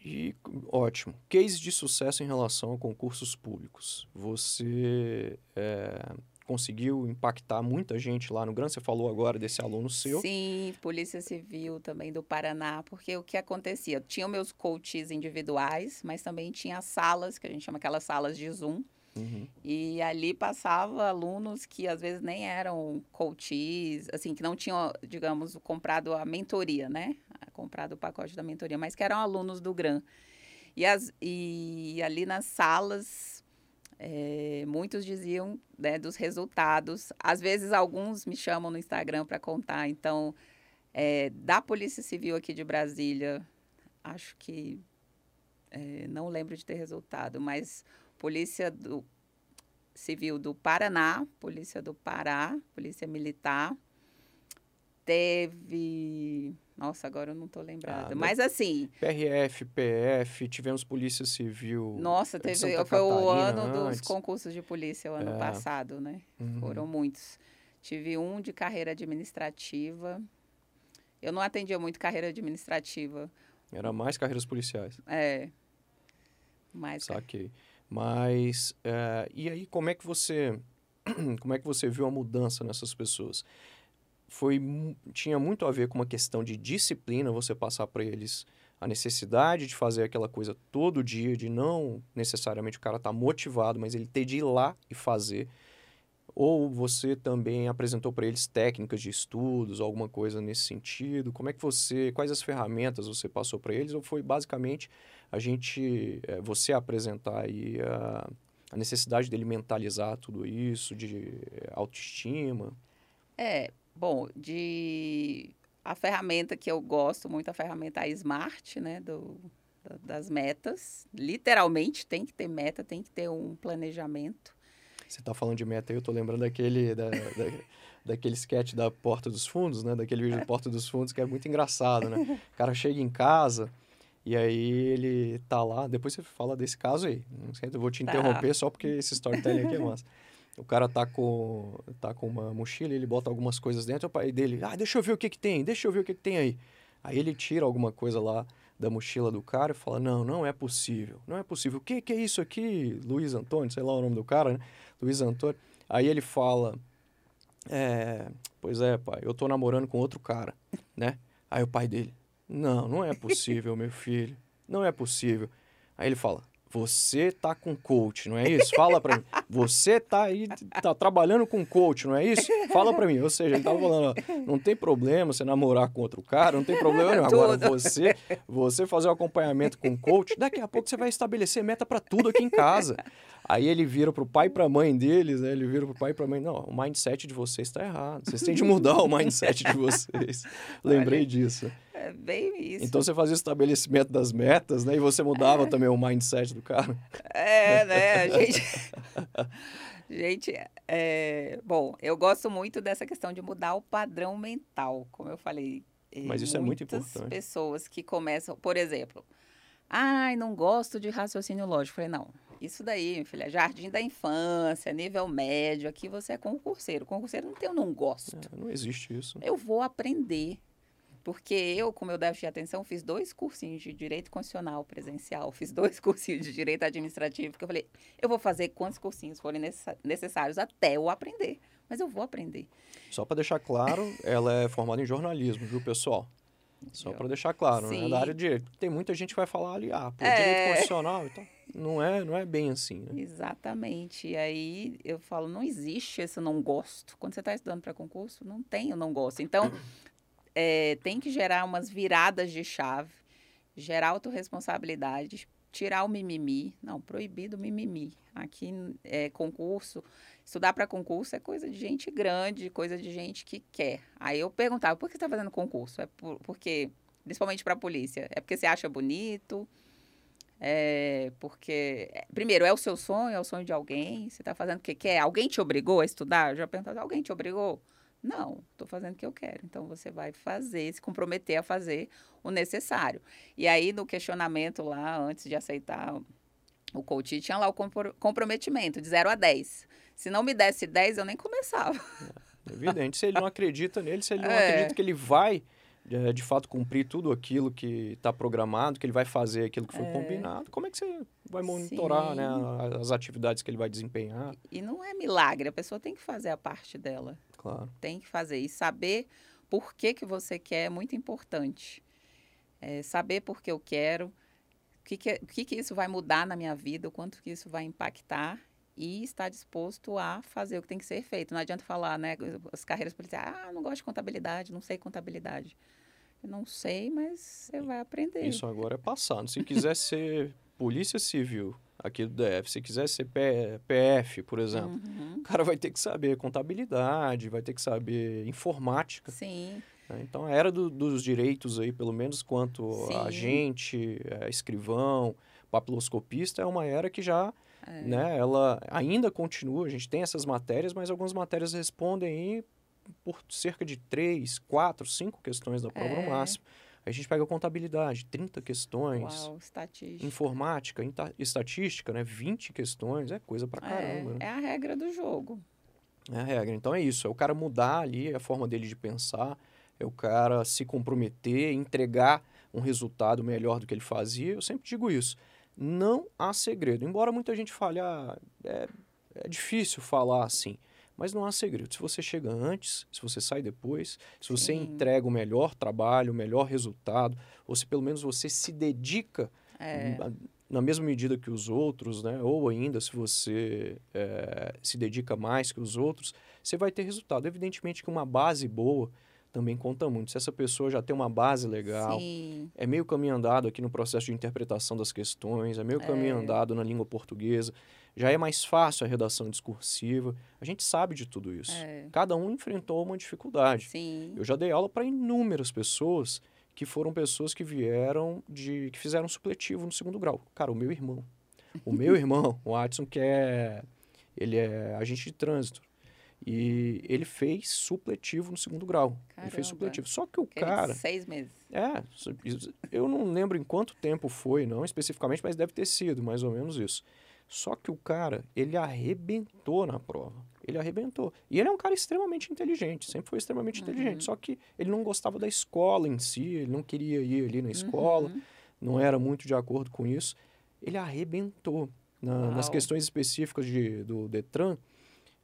E ótimo. Case de sucesso em relação a concursos públicos. Você é, conseguiu impactar muita gente lá no Gran? Você falou agora desse aluno seu.
Sim, Polícia Civil também do Paraná, porque o que acontecia? Tinha meus coaches individuais, mas também tinha salas, que a gente chama aquelas salas de Zoom,
Uhum.
E ali passava alunos que às vezes nem eram coaches, assim, que não tinham, digamos, comprado a mentoria, né? Comprado o pacote da mentoria, mas que eram alunos do GRAM. E, as, e ali nas salas, eh, muitos diziam né, dos resultados. Às vezes alguns me chamam no Instagram para contar. Então, eh, da Polícia Civil aqui de Brasília, acho que eh, não lembro de ter resultado, mas Polícia do Civil do Paraná, Polícia do Pará, Polícia Militar. Teve. Nossa, agora eu não estou lembrada.
Ah,
Mas assim,
PRF, PF, tivemos Polícia Civil.
nossa, teve. Foi o
Catarina
ano dos
antes.
concursos de polícia, o ano
É.
passado, né?
Uhum.
Foram muitos. Tive um de carreira administrativa. Eu não atendia muito carreira administrativa.
Era mais carreiras policiais.
É. Mas.
Saquei. Mas, é, e aí, como é que você, como é que você viu a mudança nessas pessoas? Foi, tinha muito a ver com uma questão de disciplina, você passar para eles a necessidade de fazer aquela coisa todo dia, de não necessariamente o cara estar motivado, mas ele ter de ir lá e fazer. Ou você também apresentou para eles técnicas de estudos, alguma coisa nesse sentido? Como é que você, quais as ferramentas você passou para eles? Ou foi basicamente a gente, eh, você apresentar aí a, a necessidade dele mentalizar tudo isso, de eh, autoestima?
É, bom, de a ferramenta que eu gosto muito, a ferramenta a Smart, né, do, da- das metas. Literalmente tem que ter meta, tem que ter um planejamento.
Você está falando de meta aí, eu tô lembrando daquele, da, da- daquele sketch da Porta dos Fundos, né? Daquele vídeo da Porta dos Fundos, que é muito engraçado, né? O cara chega em casa e aí ele tá lá, depois você fala desse caso aí, não sei, eu vou te
Tá.
interromper só porque esse storytelling aqui é massa. O cara tá com, tá com uma mochila, ele bota algumas coisas dentro, o pai dele, ah, deixa eu ver o que que tem, deixa eu ver o que que tem aí. Aí ele tira alguma coisa lá da mochila do cara e fala, não, não é possível, não é possível. O que que é isso aqui, Luiz Antônio, sei lá o nome do cara, né? Luiz Antônio. Aí ele fala, é, pois é, pai, eu tô namorando com outro cara, né? Aí o pai dele, não, não é possível, meu filho, não é possível. Aí ele fala, Você tá com coach, não é isso? Fala para mim. Você tá aí, tá trabalhando com coach, não é isso? Fala para mim. Ou seja, ele tava falando, ó, não tem problema você namorar com outro cara, não tem problema nenhum. Agora, você, você fazer o um acompanhamento com coach, daqui a pouco você vai estabelecer meta para tudo aqui em casa. Aí ele vira pro pai e pra mãe deles, né? Ele vira pro pai e pra mãe, não, o mindset de vocês está errado. Vocês têm de mudar o mindset de vocês. Lembrei Olha, disso.
É bem isso.
Então você fazia o estabelecimento das metas, né? E você mudava é. também o mindset do cara.
É, né? A gente... gente, é... bom, eu gosto muito dessa questão de mudar o padrão mental, como eu falei.
Mas isso é muito importante.
pessoas que começam, por exemplo, ai, não gosto de raciocínio lógico. Eu falei, não, isso daí, filha, jardim da infância, nível médio, aqui você é concurseiro. Concurseiro não tem eu não gosto.
É, não existe isso.
Eu vou aprender. Porque eu, com meu déficit de atenção, fiz dois cursinhos de direito constitucional presencial, fiz dois cursinhos de direito administrativo, porque eu falei, eu vou fazer quantos cursinhos forem necessários até eu aprender. Mas eu vou aprender.
Só para deixar claro, ela é formada em jornalismo, viu, pessoal? Só para deixar claro, né? Da área de direito. Tem muita gente que vai falar ali, ah, pô, é... direito constitucional e tal. Não é, não é bem assim, né?
Exatamente. E aí eu falo, não existe esse não gosto. Quando você está estudando para concurso, não tem o não gosto. Então, é, tem que gerar umas viradas de chave, gerar autorresponsabilidade, tirar o mimimi. Não, proibido o mimimi. Aqui é concurso, estudar para concurso é coisa de gente grande, coisa de gente que quer. Aí eu perguntava, por que você está fazendo concurso? É por, porque, principalmente para a polícia, é porque você acha bonito? É porque, primeiro, é o seu sonho, é o sonho de alguém? Você está fazendo o que quer? Alguém te obrigou a estudar? Eu já perguntava, alguém te obrigou? Não, estou fazendo o que eu quero. Então, você vai fazer, se comprometer a fazer o necessário. E aí, no questionamento lá, antes de aceitar o coach, tinha lá o comprometimento, de 0 a 10. Se não me desse 10, eu nem começava.
É evidente. Se ele não acredita nele, se ele não é. acredita que ele vai é, de fato cumprir tudo aquilo que está programado, que ele vai fazer aquilo que foi é. combinado, como é que você vai monitorar né, as atividades que ele vai desempenhar?
E não é milagre, a pessoa tem que fazer a parte dela.
Claro.
Tem que fazer. E saber por que, que você quer é muito importante. É, saber por que eu quero, o que, que, que, que isso vai mudar na minha vida, o quanto que isso vai impactar e estar disposto a fazer o que tem que ser feito. Não adianta falar, né, as carreiras policiais, ah, não gosto de contabilidade, não sei contabilidade. Eu não sei, mas você vai aprender.
Isso agora é passado. Se quiser ser polícia civil aqui do DF, se quiser ser PF, por exemplo, uhum. o cara vai ter que saber contabilidade, vai ter que saber informática.
Sim.
Né? Então, a era do, dos direitos aí, pelo menos quanto Sim. agente, é, escrivão, papiloscopista, é uma era que já é. Né? Ela ainda continua, a gente tem essas matérias, mas algumas matérias respondem por cerca de três, quatro, cinco questões da prova é. no máximo. Aí a gente pega contabilidade, 30 questões.
Uau, estatística.
Informática, estatística, né? 20 questões, é coisa pra caramba. É,
né? é a regra do jogo.
É a regra. Então é isso, é o cara mudar ali a forma dele de pensar, é o cara se comprometer, entregar um resultado melhor do que ele fazia. Eu sempre digo isso não há segredo. Embora muita gente fale, ah, é, é difícil falar assim, mas não há segredo. Se você chega antes, se você sai depois, se você Sim. entrega o melhor trabalho, o melhor resultado, ou se pelo menos você se dedica é. na mesma medida que os outros, né? ou ainda se você é, se dedica mais que os outros, você vai ter resultado. Evidentemente que uma base boa também conta muito. Se essa pessoa já tem uma base legal,
Sim.
é meio caminho andado aqui no processo de interpretação das questões, é meio é. caminho andado na língua portuguesa, já é mais fácil a redação discursiva. A gente sabe de tudo isso.
É.
Cada um enfrentou uma dificuldade.
Sim.
Eu já dei aula para inúmeras pessoas que foram pessoas que vieram de que fizeram supletivo no segundo grau. Cara, o meu irmão. O meu irmão, o Watson, que é ele é agente de trânsito. E ele fez supletivo no segundo grau. Caramba. Ele fez supletivo. Só que o Aquele cara.
Seis meses.
É, eu não lembro em quanto tempo foi, não especificamente, mas deve ter sido mais ou menos isso. Só que o cara, ele arrebentou na prova. Ele arrebentou. E ele é um cara extremamente inteligente, sempre foi extremamente uhum. inteligente. Só que ele não gostava da escola em si, ele não queria ir ali na escola, uhum. não era muito de acordo com isso. Ele arrebentou. Na, nas questões específicas de, do Detran,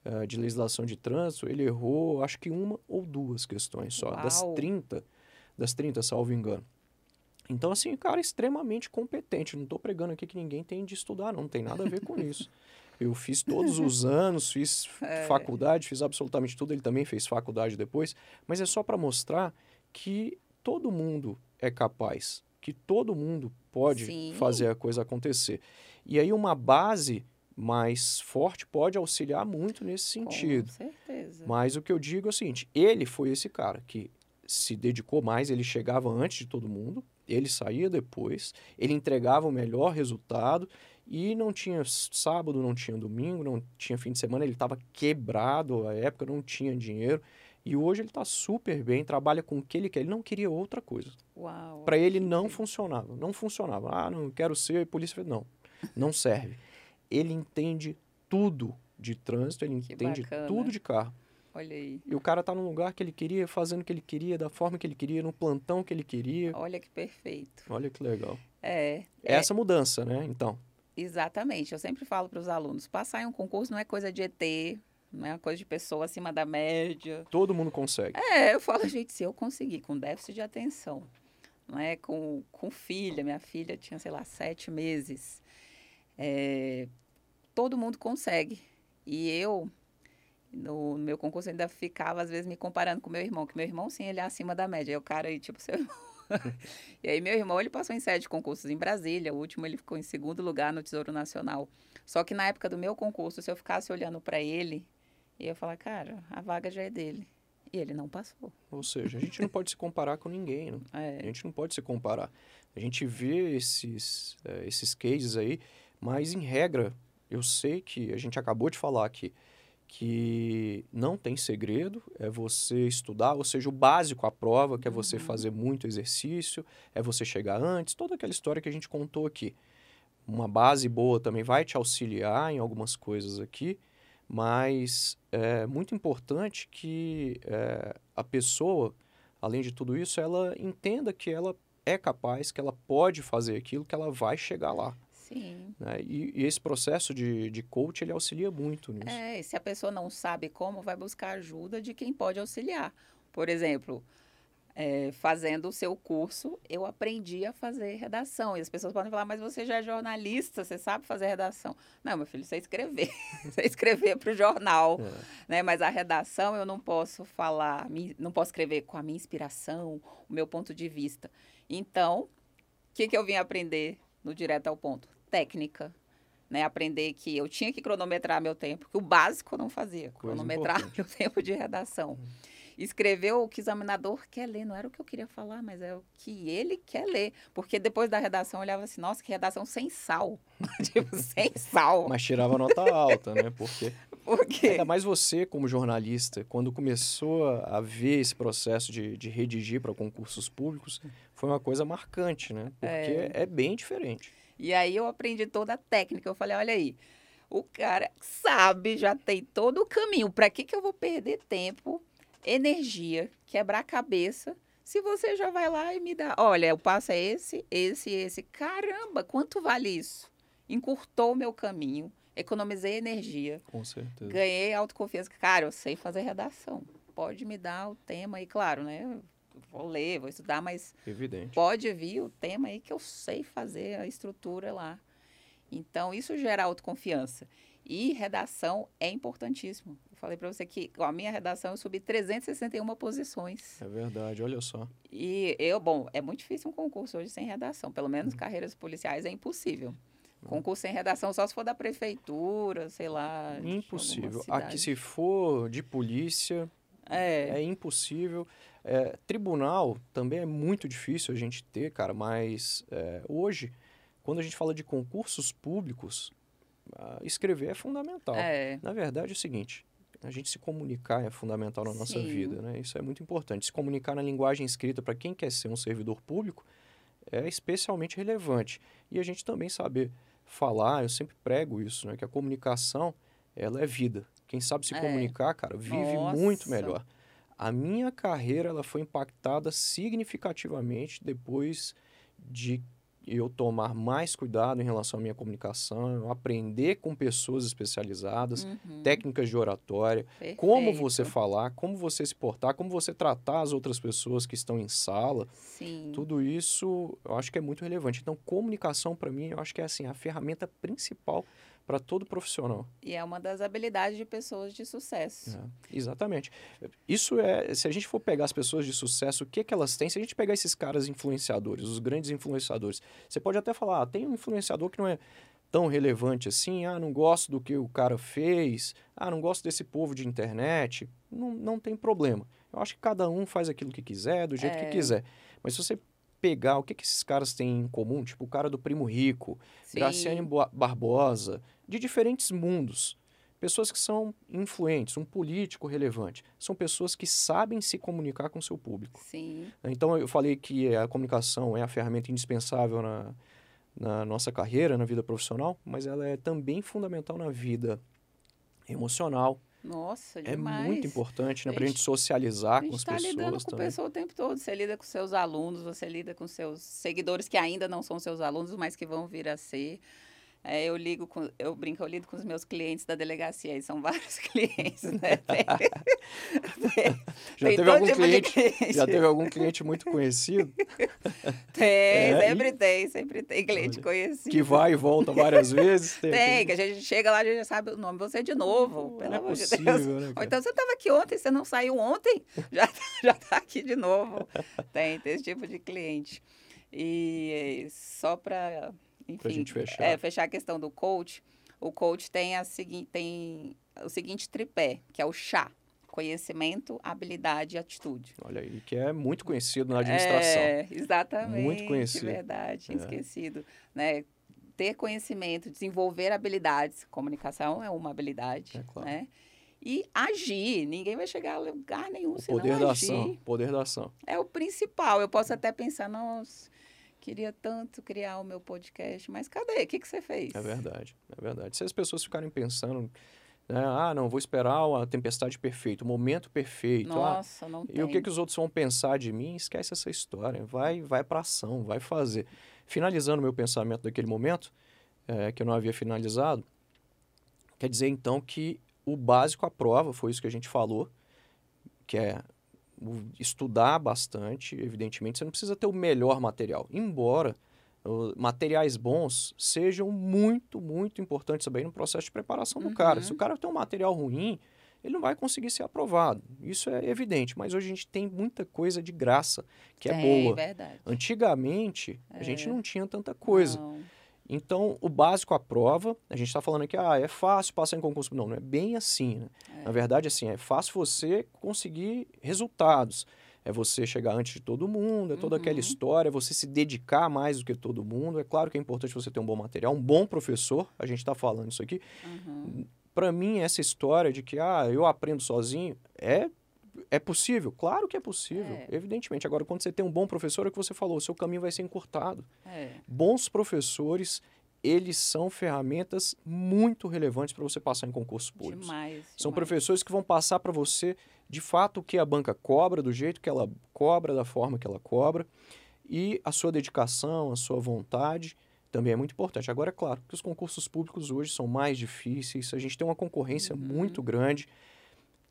uh, de legislação de trânsito, ele errou acho que uma ou duas questões só, Uau. das 30, das 30, salvo engano. Então, assim, cara, extremamente competente. Não estou pregando aqui que ninguém tem de estudar, não, não tem nada a ver com isso. Eu fiz todos os anos, fiz é. faculdade, fiz absolutamente tudo. Ele também fez faculdade depois. Mas é só para mostrar que todo mundo é capaz, que todo mundo pode Sim. fazer a coisa acontecer. E aí, uma base mais forte pode auxiliar muito nesse sentido.
Com certeza.
Mas o que eu digo é o seguinte: ele foi esse cara que se dedicou mais, ele chegava antes de todo mundo, ele saía depois, ele entregava o melhor resultado e não tinha sábado, não tinha domingo, não tinha fim de semana, ele estava quebrado à época, não tinha dinheiro. E hoje ele está super bem, trabalha com o que ele quer. Ele não queria outra coisa. Para ele não funcionava. Não funcionava. Ah, não quero ser polícia. Não, não serve. ele entende tudo de trânsito, ele que entende bacana. tudo de carro.
Olha aí.
E o cara tá no lugar que ele queria, fazendo o que ele queria, da forma que ele queria, no plantão que ele queria.
Olha que perfeito.
Olha que legal.
É.
é essa mudança, né? Então.
Exatamente. Eu sempre falo para os alunos: passar em um concurso não é coisa de ET, não é uma coisa de pessoa acima da média.
Todo mundo consegue.
É, eu falo, gente, se eu conseguir com déficit de atenção, não é com, com filha, minha filha tinha, sei lá, sete meses. É, todo mundo consegue. E eu no, no, meu concurso ainda ficava, às vezes, me comparando com meu irmão, que meu irmão, sim, ele é acima da média. E o cara aí, tipo, seu irmão. e aí, meu irmão, ele passou em sete concursos em Brasília. O último, ele ficou em segundo lugar no Tesouro Nacional. Só que na época do meu concurso, se eu ficasse olhando para ele, eu ia falar, cara, a vaga já é dele. E ele não passou.
Ou seja, a gente não pode se comparar com ninguém. Né? É. A gente não pode se comparar. A gente vê esses, é, esses cases aí, mas em regra, eu sei que a gente acabou de falar aqui que não tem segredo, é você estudar, ou seja, o básico à prova, que é você uhum. fazer muito exercício, é você chegar antes, toda aquela história que a gente contou aqui. Uma base boa também vai te auxiliar em algumas coisas aqui, mas é muito importante que é, a pessoa, além de tudo isso, ela entenda que ela é capaz, que ela pode fazer aquilo, que ela vai chegar lá.
Sim.
Né? E, e, esse processo de, de coach, ele auxilia muito nisso.
É, e se a pessoa não sabe como, vai buscar ajuda de quem pode auxiliar. Por exemplo, é, fazendo o seu curso, eu aprendi a fazer redação. E as pessoas podem falar, mas você já é jornalista, você sabe fazer redação. Não, meu filho, você escrever. você escrever para o jornal. É. Né? Mas a redação eu não posso falar, não posso escrever com a minha inspiração, o meu ponto de vista. Então, o que, que eu vim aprender no Direto ao Ponto? Técnica. Né, aprender que eu tinha que cronometrar meu tempo, que o básico eu não fazia, cronometrar meu tempo de redação. Uhum. Escrever o que o examinador quer ler, não era o que eu queria falar, mas é o que ele quer ler. Porque depois da redação eu olhava assim, nossa, que redação sem sal. tipo, sem sal.
Mas tirava nota alta, né? Porque, Porque ainda mais você, como jornalista, quando começou a ver esse processo de, de redigir para concursos públicos, foi uma coisa marcante, né? Porque é, é bem diferente.
E aí eu aprendi toda a técnica. Eu falei, olha aí, o cara sabe, já tem todo o caminho. Para que, que eu vou perder tempo, energia, quebrar a cabeça, se você já vai lá e me dá, olha, o passo é esse, esse, esse. Caramba, quanto vale isso? Encurtou o meu caminho, economizei energia.
Com certeza.
Ganhei autoconfiança. Cara, eu sei fazer redação. Pode me dar o tema aí, claro, né? Vou ler, vou estudar, mas
Evidente.
pode vir o tema aí que eu sei fazer a estrutura lá. Então, isso gera autoconfiança. E redação é importantíssimo. Eu falei para você que com a minha redação eu subi 361 posições.
É verdade, olha só.
E eu, bom, é muito difícil um concurso hoje sem redação. Pelo menos uhum. carreiras policiais é impossível. Uhum. Concurso sem redação só se for da prefeitura, sei lá.
Impossível. Aqui, se for de polícia,
é,
é impossível. É, tribunal também é muito difícil a gente ter, cara, mas é, hoje, quando a gente fala de concursos públicos, escrever é fundamental.
É.
Na verdade, é o seguinte: a gente se comunicar é fundamental na nossa Sim. vida, né? Isso é muito importante. Se comunicar na linguagem escrita para quem quer ser um servidor público é especialmente relevante. E a gente também saber falar, eu sempre prego isso, né? Que a comunicação, ela é vida. Quem sabe se é. comunicar, cara, vive Nossa. muito melhor. A minha carreira ela foi impactada significativamente depois de eu tomar mais cuidado em relação à minha comunicação, eu aprender com pessoas especializadas,
Uhum.
técnicas de oratória, como você falar, como você se portar, como você tratar as outras pessoas que estão em sala.
Sim.
Tudo isso eu acho que é muito relevante. Então, comunicação para mim, eu acho que é assim, a ferramenta principal para todo profissional.
E é uma das habilidades de pessoas de sucesso.
É, exatamente. Isso é, se a gente for pegar as pessoas de sucesso, o que que elas têm? Se a gente pegar esses caras influenciadores, os grandes influenciadores, você pode até falar, ah, tem um influenciador que não é tão relevante assim, ah, não gosto do que o cara fez, ah, não gosto desse povo de internet, não, não tem problema. Eu acho que cada um faz aquilo que quiser, do jeito
É.
que quiser. Mas se você pegar o que, que esses caras têm em comum, tipo o cara do Primo Rico,
Sim.
Graciane Bo- Barbosa, de diferentes mundos. Pessoas que são influentes, um político relevante. São pessoas que sabem se comunicar com o seu público.
Sim.
Então, eu falei que a comunicação é a ferramenta indispensável na, na nossa carreira, na vida profissional, mas ela é também fundamental na vida emocional.
Nossa,
É
demais.
muito importante né, para a gente socializar
A
com
gente
as
está
pessoas
lidando com
também.
pessoa o tempo todo. Você lida com seus alunos, você lida com seus seguidores que ainda não são seus alunos, mas que vão vir a ser. É, eu ligo com, eu brinco, eu lido com os meus clientes da delegacia, e são vários clientes, né? Tem, tem-
Já
tem
teve algum
tipo
cliente,
cliente.
já teve algum cliente muito conhecido
Tem,
É,
sempre tem, sempre tem cliente
Olha,
conhecido.
que vai e volta várias vezes?
Tem,
aquele-
que a gente chega lá, a gente já sabe o nome. Você de novo, pelo
é
amor de Deus.
né,
Ou então você estava aqui ontem, você não saiu ontem, já, já tá aqui de novo. Tem, tem esse tipo de cliente. E só para, enfim,
gente fechar.
é, fechar a questão do coach, o coach tem, a segui tem o seguinte tripé, que é o chá. Conhecimento, habilidade e atitude.
Olha aí, que é muito conhecido na administração.
É, exatamente.
Muito conhecido.
Verdade,
É.
esquecido. Né? Ter conhecimento, desenvolver habilidades. Comunicação é uma habilidade,
É claro.
né? E agir. Ninguém vai chegar a lugar nenhum
O
se não
poder da
agir.
ação, poder da ação.
É o principal. Eu posso até pensar, nossa, queria tanto criar o meu podcast, mas cadê? O que, que você fez?
É verdade, é verdade. Se as pessoas ficarem pensando, né, ah, não, vou esperar a tempestade perfeita, o momento perfeito, ah,
Nossa, não tem.
e o que, que os outros vão pensar de mim? Esquece essa história, vai, vai para ação, vai fazer. Finalizando meu pensamento daquele momento, é, que eu não havia finalizado, quer dizer então que o básico à prova, foi isso que a gente falou, que é estudar bastante, evidentemente, você não precisa ter o melhor material, embora uh, materiais bons sejam muito, muito importantes também no processo de preparação do cara.
Uhum.
Se o cara tem um material ruim, ele não vai conseguir ser aprovado. Isso é evidente, mas hoje a gente tem muita coisa de graça que é
Tem,
boa.
verdade.
Antigamente, a gente
É.
não tinha tanta coisa.
Não.
Então, o básico à prova, a gente está falando aqui, ah, é fácil passar em concurso. Não, não é bem assim, né?
É.
Na verdade, assim, é fácil você conseguir resultados. É você chegar antes de todo mundo, é toda aquela
Uhum.
história, é você se dedicar mais do que todo mundo. É claro que é importante você ter um bom material, um bom professor, a gente está falando isso aqui.
Uhum.
Para mim, essa história de que, ah, eu aprendo sozinho, é é possível? Claro que é possível,
É.
evidentemente. Agora, quando você tem um bom professor, é o que você falou, o seu caminho vai ser encurtado
É.
bons professores, eles são ferramentas muito relevantes para você passar em concursos públicos.
Demais.
São
demais.
professores que vão passar para você, de fato, o que a banca cobra, do jeito que ela cobra, da forma que ela cobra, e a sua dedicação, a sua vontade também é muito importante. Agora, é claro que os concursos públicos hoje são mais difíceis, a gente tem uma concorrência
Uhum.
muito grande.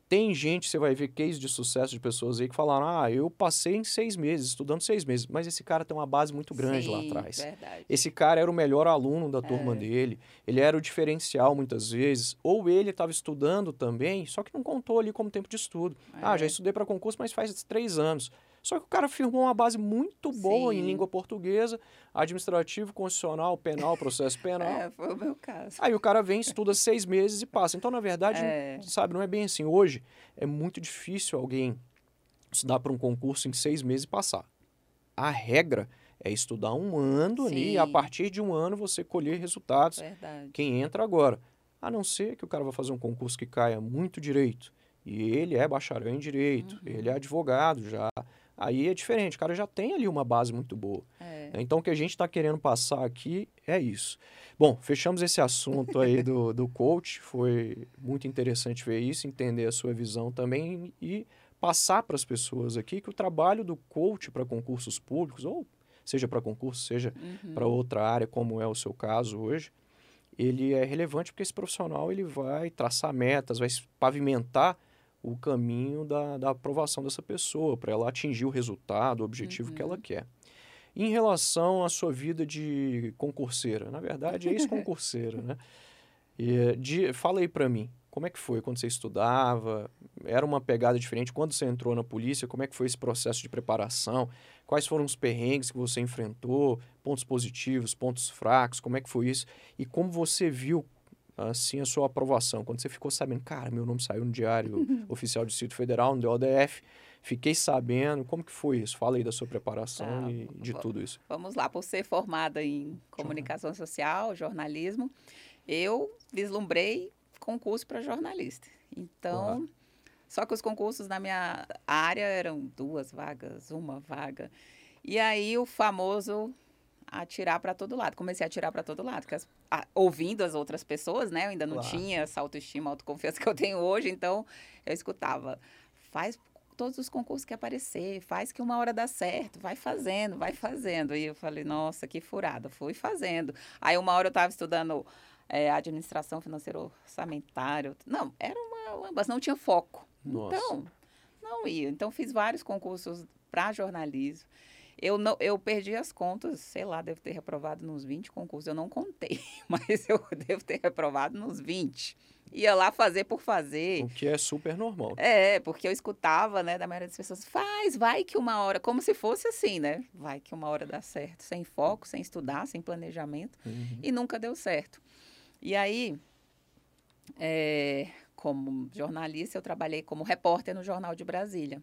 Tem gente, você vai ver case de sucesso de pessoas aí que falaram: ah, eu passei em seis meses, estudando seis meses, mas esse cara tem uma base muito grande lá
Sim,
atrás.
Verdade.
Esse cara era o melhor aluno da turma
É.
dele, ele era o diferencial muitas vezes, ou ele estava estudando também, só que não contou ali como tempo de estudo. Ah, já
É.
estudei para concurso, mas faz três anos. Só que o cara firmou uma base muito boa em
Sim.
língua portuguesa, administrativo, constitucional, penal, processo penal.
É, foi o meu caso.
Aí o cara vem, estuda seis meses e passa. Então, na verdade,
É.
sabe, não é bem assim. Hoje é muito difícil alguém estudar para um concurso em seis meses e passar. A regra é estudar um ano ali e a
Sim.
partir de um ano você colher resultados.
Verdade.
Quem entra agora. A não ser que o cara vai fazer um concurso que caia muito direito. E ele é bacharel em direito,
Uhum.
ele é advogado já. Aí é diferente, o cara já tem ali uma base muito boa.
É.
Então, o que a gente está querendo passar aqui é isso. Bom, fechamos esse assunto aí do, do coach. Foi muito interessante ver isso, entender a sua visão também e passar para as pessoas aqui que o trabalho do coach para concursos públicos, ou seja para concurso, seja
Uhum.
para outra área, como é o seu caso hoje, ele é relevante porque esse profissional ele vai traçar metas, vai pavimentar o caminho da, da aprovação dessa pessoa, para ela atingir o resultado, o objetivo que ela
Uhum.
quer. Em relação à sua vida de concurseira, na verdade é ex-concurseira, né? E, de, fala aí para mim, como é que foi quando você estudava? Era uma pegada diferente? Quando você entrou na polícia, como é que foi esse processo de preparação? Quais foram os perrengues que você enfrentou? Pontos positivos, pontos fracos? Como é que foi isso? E como você viu, assim, a sua aprovação? Quando você ficou sabendo, cara, meu nome saiu no Diário Oficial do Distrito Federal, no DODF, fiquei sabendo. Como que foi isso? Fala aí da sua preparação
Tá,
e de
vou-
tudo isso.
Vamos lá, por ser formada em comunicação social, jornalismo, eu vislumbrei concurso para jornalista. Então, só que os concursos na minha área eram duas vagas, uma vaga. E aí o famoso atirar para todo lado. Comecei a atirar para todo lado, porque as- a- ouvindo as outras pessoas, né? Eu ainda não
Claro.
tinha essa autoestima, autoconfiança que eu tenho hoje, então eu escutava, faz todos os concursos que aparecer, faz que uma hora dá certo, vai fazendo, vai fazendo. E eu falei, nossa, que furada, fui fazendo. Aí uma hora eu estava estudando é, administração financeira orçamentária. Não, era uma, mas não tinha foco.
Nossa.
Então, não ia. Então, fiz vários concursos para jornalismo. Eu, não, eu perdi as contas, sei lá, devo ter reprovado nos 20 concursos. Eu não contei, mas eu devo ter reprovado nos 20. Ia lá fazer por fazer.
O que é super normal.
É, porque eu escutava, né, da maioria das pessoas, faz, vai que uma hora, como se fosse assim, né? Vai que uma hora dá certo, sem foco, sem estudar, sem planejamento,
Uhum.
e nunca deu certo. E aí, é, como jornalista, eu trabalhei como repórter no Jornal de Brasília.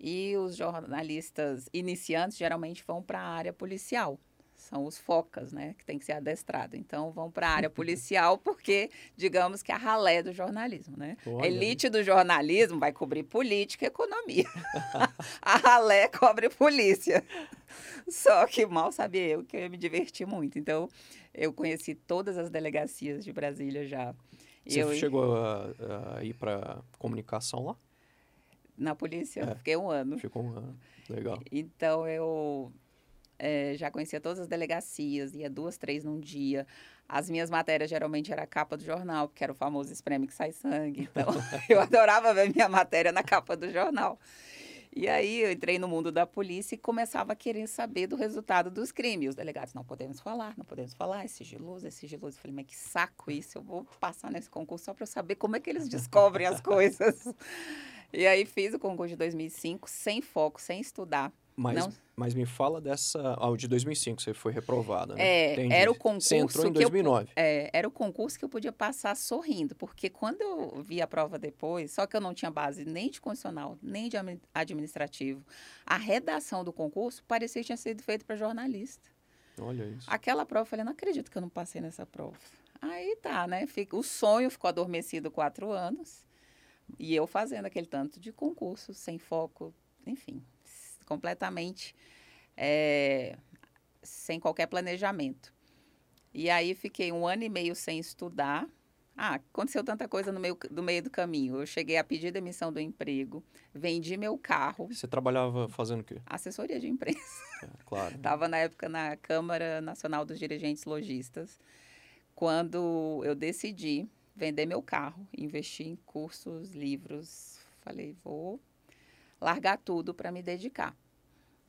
E os jornalistas iniciantes geralmente vão para a área policial. São os focas, né? Que tem que ser adestrado. Então, vão para a área policial porque, digamos que é a ralé do jornalismo, né?
Olha
A elite do jornalismo vai cobrir política e economia. a ralé cobre polícia. Só que mal sabia eu que eu ia me divertir muito. Então, eu conheci todas as delegacias de Brasília já.
Você
eu,
chegou a, a ir para comunicação lá?
Na polícia,
É.
fiquei um ano.
Ficou um ano. Legal.
Então, eu eh, já conhecia todas as delegacias, ia duas, três num dia. As minhas matérias geralmente era a capa do jornal, porque era o famoso espreme que sai sangue. Então, eu adorava ver minha matéria na capa do jornal. E aí, eu entrei no mundo da polícia e começava a querer saber do resultado dos crimes. Os delegados, não podemos falar, não podemos falar, é sigiloso, é sigiloso. Eu falei, mas que saco isso, eu vou passar nesse concurso só para eu saber como é que eles descobrem as coisas. E aí, fiz o concurso de 2005, sem foco, sem estudar.
Mas,
Não.
mas me fala dessa. Ah, o de 2005, você foi reprovada, né?
É,
Entendi.
era o
Você
concurso
entrou em
que eu
2009.
É, era o concurso que eu podia passar sorrindo, porque quando eu vi a prova depois, só que eu não tinha base nem de constitucional, nem de admi- administrativo, a redação do concurso parecia que tinha sido feita para jornalista.
Olha isso.
Aquela prova, eu falei, não acredito que eu não passei nessa prova. Aí tá, né? Fica, o sonho ficou adormecido quatro anos, e eu fazendo aquele tanto de concurso, sem foco, enfim, completamente é, sem qualquer planejamento. E aí fiquei um ano e meio sem estudar. Ah, aconteceu tanta coisa no meio do meio do caminho. Eu cheguei a pedir demissão do emprego, vendi meu carro,
Você trabalhava fazendo o quê?
assessoria de imprensa.
É, claro.
Estava na época na Câmara Nacional dos Dirigentes Logistas, quando eu decidi vender meu carro, investir em cursos, livros. Falei, vou largar tudo para me dedicar.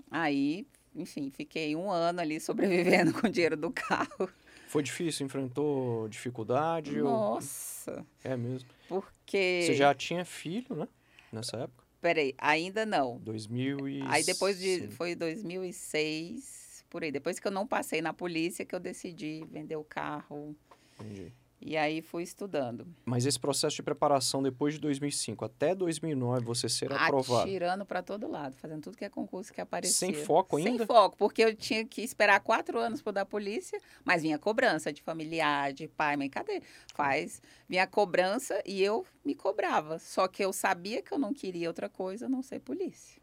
Aí, enfim, fiquei um ano ali sobrevivendo com o dinheiro do carro.
Foi difícil? Enfrentou dificuldade? ou-
Nossa,
É mesmo.
porque.
Você já tinha filho, né? Nessa época?
Peraí, ainda não.
2000 e...
Aí depois de. Foi 2006, por aí. Depois que eu não passei na polícia, que eu decidi vender o carro.
Entendi.
E aí fui estudando.
Mas esse processo de preparação depois de 2005 até 2009, você ser aprovado,
Atirando para todo lado, fazendo tudo que é concurso que aparecia.
Sem foco
Sem
ainda?
foco, porque eu tinha que esperar quatro anos para dar polícia, mas vinha cobrança de familiar, de pai, mãe, cadê? Faz. Vinha cobrança e eu me cobrava. Só que eu sabia que eu não queria outra coisa, não ser polícia.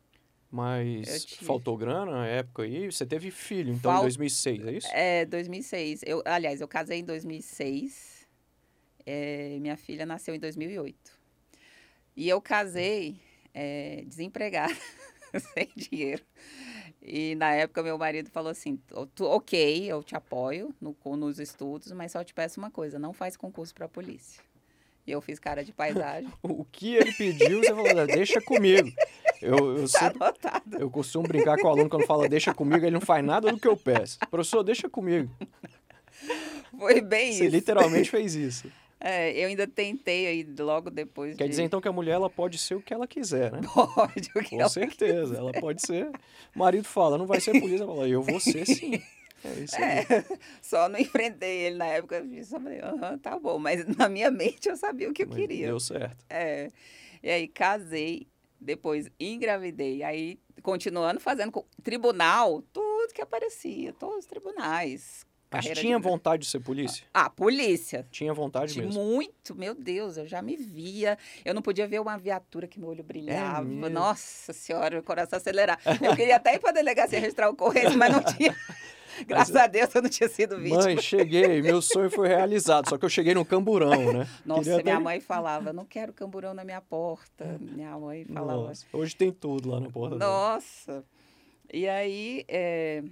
Mas faltou grana na época aí? Você teve filho, então, em
Fal-
2006, é isso?
É, 2006. Eu, aliás, eu casei em 2006. É, minha filha nasceu em 2008. E eu casei é, desempregada, sem dinheiro. E na época meu marido falou assim: ok, eu te apoio no, nos estudos, mas só te peço uma coisa: não faz concurso para polícia. E eu fiz cara de paisagem.
o que ele pediu, você falou: deixa comigo. Eu, eu,
tá
sempre, eu costumo brincar com o aluno quando fala deixa comigo, ele não faz nada do que eu peço. Professor, deixa comigo.
Foi bem
Você
isso.
literalmente fez isso.
É, eu ainda tentei aí logo depois
Quer
de...
dizer então que a mulher ela pode ser o que ela quiser, né?
Pode, o que
Com
ela
certeza, ela pode ser. O marido fala, não vai ser polícia, ela fala, eu vou ser sim. É isso aí.
É, só não enfrentei ele na época, eu aham, tá bom, mas na minha mente eu sabia o que eu
Mas
queria.
Deu certo.
É, e aí casei, depois engravidei, aí continuando fazendo tribunal, tudo que aparecia, todos os tribunais.
Mas tinha
de-
vontade de ser polícia?
Ah, polícia.
Tinha vontade
De
mesmo.
muito, meu Deus, eu já me via. Eu não podia ver uma viatura que meu olho brilhava.
mesmo?
Nossa senhora, o coração acelerar. Eu queria até ir para a delegacia registrar o correio, mas não tinha. Graças a Deus eu não tinha sido vítima.
Mãe, cheguei, meu sonho foi realizado, só que eu cheguei no camburão, né?
Nossa,
Queria
minha
até-
mãe falava, não quero camburão na minha porta. Minha mãe falava.
Nossa, hoje tem tudo lá na porta dela.
Nossa. E aí, é,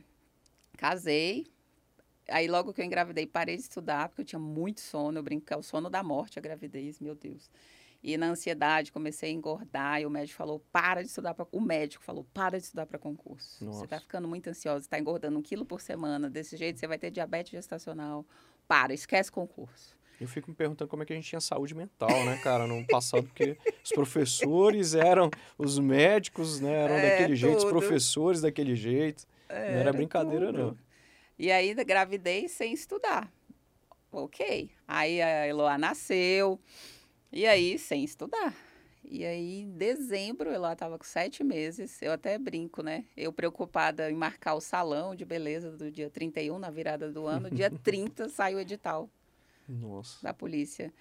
casei. Aí, logo que eu engravidei, parei de estudar, porque eu tinha muito sono. Eu brinco que é o sono da morte, a gravidez, meu Deus. E na ansiedade, comecei a engordar. E o médico falou: para de estudar para. O médico falou: para de estudar para concurso. Você
Nossa.
está ficando muito ansiosa, está engordando um quilo por semana. Desse jeito, você vai ter diabetes gestacional. Para, esquece concurso.
Eu fico me perguntando como é que a gente tinha saúde mental, né, cara, no passado, porque os professores eram, os médicos, né, eram
É,
daquele jeito, os
tudo.
professores daquele jeito. não era brincadeira,
tudo.
não.
E aí, gravidei sem estudar. Ok. Aí a Eloá nasceu. E aí, sem estudar. E aí, em dezembro, Eloá estava com sete meses. Eu até brinco, né? Eu preocupada em marcar o salão de beleza do dia 31, na virada do ano. Dia 30 saiu o edital
Nossa.
da polícia.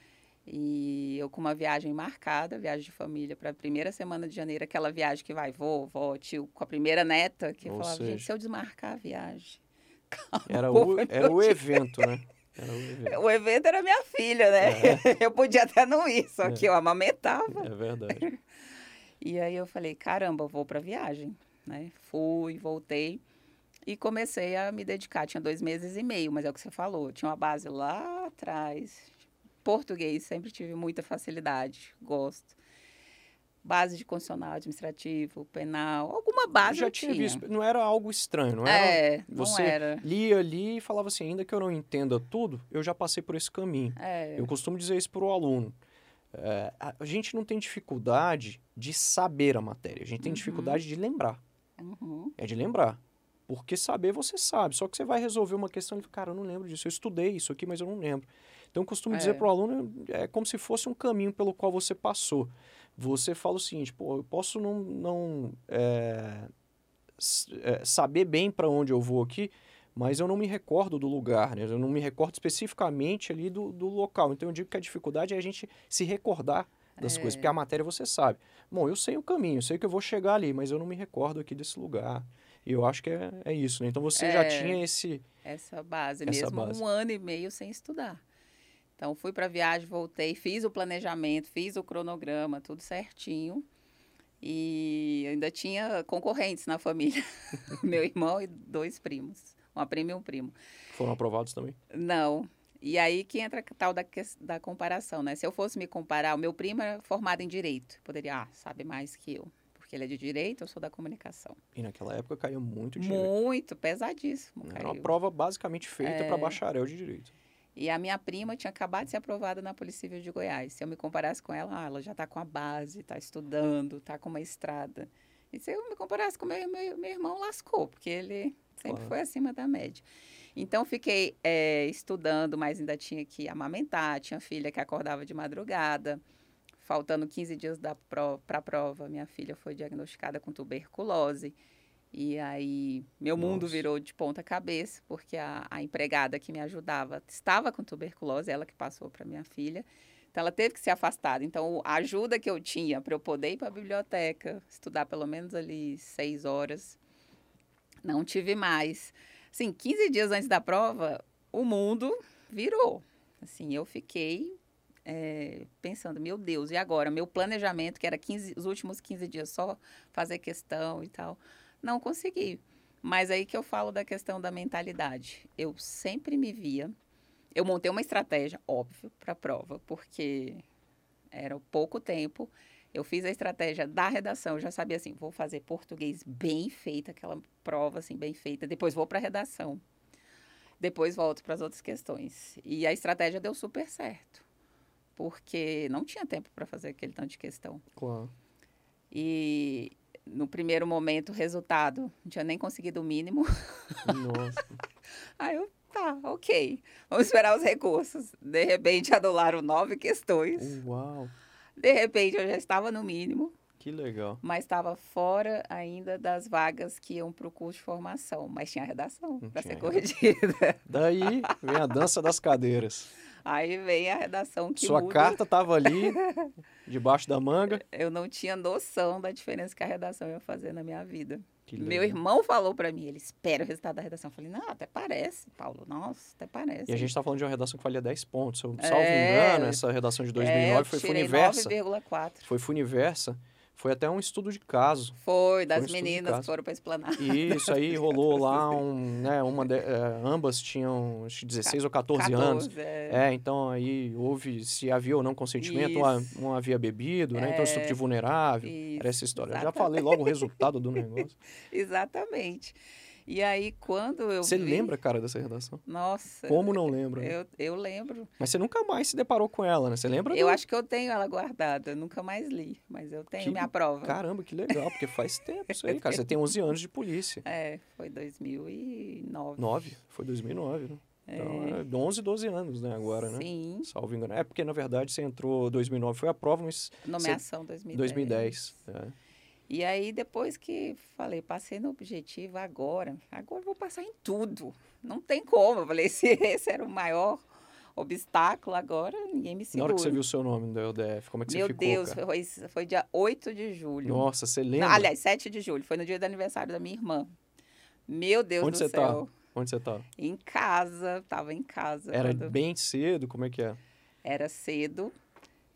E eu com uma viagem marcada, viagem de família, para a primeira semana de janeiro, aquela viagem que vai vô, vó, tio, com a primeira neta, que
Ou
falava, gente,
seja-
se eu desmarcar a viagem.
Era
Pô,
o, era o evento, né? Era o evento.
O evento era minha filha, né? Eu podia até não ir, só que eu amamentava.
É verdade.
E aí eu falei, caramba, vou para viagem, né? Fui, voltei e comecei a me dedicar. Tinha dois meses e meio, mas é o que você falou. Tinha uma base lá atrás. Português, sempre tive muita facilidade, gosto. Base de constitucional, administrativo, penal, alguma
Eu
base
já
eu
tinha
tinha.
visto, não era algo estranho, não era?
É, não
você
era.
Lia ali e falava assim, ainda que eu não entenda tudo, eu já passei por esse caminho.
É,
Eu costumo dizer isso para o aluno. É, a gente não tem dificuldade de saber a matéria, a gente tem
Uhum.
dificuldade de lembrar.
uhum,
É de lembrar. Porque saber você sabe, só que você vai resolver uma questão e fala, cara, eu não lembro disso, eu estudei isso aqui, mas eu não lembro. Então eu costumo dizer
É.
para o aluno, é como se fosse um caminho pelo qual você passou. Você fala o seguinte, pô, eu posso não, não é, é, saber bem para onde eu vou aqui, mas eu não me recordo do lugar, né? Eu não me recordo especificamente ali do, do local. Então eu digo que a dificuldade é a gente se recordar das coisas, porque a matéria você sabe. Bom, eu sei o caminho, eu sei que eu vou chegar ali, mas eu não me recordo aqui desse lugar. E eu acho que é, é isso, né? Então você já
É.
tinha esse.
essa base
Essa
mesmo,
base.
um ano e meio sem estudar. Então, fui para viagem, voltei, fiz o planejamento, fiz o cronograma, tudo certinho. E ainda tinha concorrentes na família. Meu irmão e dois primos. Uma prima e um primo.
Foram aprovados também.
Não. E aí que entra a tal da, da comparação, né? Se eu fosse me comparar, o meu primo era formado em Direito. Poderia, ah, sabe mais que eu. Porque ele é de Direito, eu sou da Comunicação.
E naquela época caía muito direito.
Muito, pesadíssimo.
Era uma
caiu.
prova basicamente feita para
É.
bacharel de direito.
E a minha prima tinha acabado de ser aprovada na Polícia Civil de Goiás. Se eu me comparasse com ela, ah, ela já está com a base, está estudando, está com uma estrada. E se eu me comparasse com meu, meu, meu irmão, lascou, porque ele sempre
Claro.
foi acima da média. Então, fiquei eh, estudando, mas ainda tinha que amamentar, tinha filha que acordava de madrugada. Faltando 15 dias para a prova, minha filha foi diagnosticada com tuberculose. E aí, meu mundo
Nossa.
virou de ponta cabeça, porque a, a empregada que me ajudava estava com tuberculose, ela que passou para minha filha. Então, ela teve que ser afastada. Então, a ajuda que eu tinha para eu poder ir para a biblioteca, estudar pelo menos ali seis horas, não tive mais. Assim, 15 dias antes da prova, o mundo virou. Assim, eu fiquei eh, pensando, meu Deus, e agora? Meu planejamento, que era 15, os últimos 15 dias só fazer questão e tal, não consegui. Mas aí que eu falo da questão da mentalidade. Eu sempre me via. Eu montei uma estratégia, óbvio, para a prova, porque era pouco tempo. Eu fiz a estratégia da redação, eu já sabia assim, vou fazer português bem feito, aquela prova assim bem feita, depois vou para a redação. Depois volto para as outras questões. E a estratégia deu super certo, porque não tinha tempo para fazer aquele tanto de questão.
Claro.
E no primeiro momento, o resultado, não tinha nem conseguido o mínimo.
Nossa.
Aí eu, tá, ok. Vamos esperar os recursos. De repente, anularam nove questões.
Uau,
De repente, eu já estava no mínimo,
que legal.
mas estava fora ainda das vagas que iam para o curso de formação. Mas tinha redação para ser corrigida.
Daí vem a dança das cadeiras.
Aí vem a redação que
Sua
muda.
carta estava ali, debaixo da manga.
Eu não tinha noção da diferença que a redação ia fazer na minha vida. Meu irmão falou para mim, ele espera o resultado da redação. Eu falei, não, até parece, Paulo. Nossa, até parece.
E a gente está falando de uma redação que valia 10 pontos. Eu
É,
salvo engano, essa redação de
É,
2009
eu
foi Funiversa.
9,4.
Foi Funiversa. Foi até um estudo de caso.
Foi, das
um estudo de
meninas que foram para explanar.
E isso aí rolou lá, um, né, uma de- eh, ambas tinham acho que 16 ou 14, anos.
é.
É, então aí houve se havia ou não consentimento, um,
Isso.
um havia bebido, né? Então estupro de vulnerável.
Isso,
Era essa história. Já falei logo o resultado do negócio.
Exatamente. E aí, quando eu
Você
vi-
lembra, cara, dessa redação?
Nossa.
Como não lembra? né?
Eu, eu lembro.
Mas você nunca mais se deparou com ela, né? Você lembra?
Eu
do-
acho que eu tenho ela guardada. Eu nunca mais li, mas eu tenho
Que
minha prova.
Caramba, que legal, porque faz tempo isso aí, cara. Você tem 11 anos de polícia.
É, foi 2009.
9, foi 2009, né? Então,
É.
é 11, 12 anos, né, agora, né?
Sim,
Salvo engano. É porque, na verdade, você entrou 2009, foi a prova, mas
nomeação 2010.
2010. é.
E aí, depois que falei, passei no objetivo agora, agora eu vou passar em tudo. Não tem como. Eu falei, se esse era o maior obstáculo, agora ninguém me
Na
segura.
hora que você viu o seu nome no UDF, como é que
Meu
você ficou,
Deus,
cara?
foi, foi dia 8 de julho.
Nossa, você
Não,
lembra?
aliás, 7 de julho. Foi no dia do aniversário da minha irmã. Meu Deus
Onde
do
tá?
céu.
Onde você tá?
Em casa, tava em casa.
Era
quando-
bem cedo, como é que é?
Era cedo.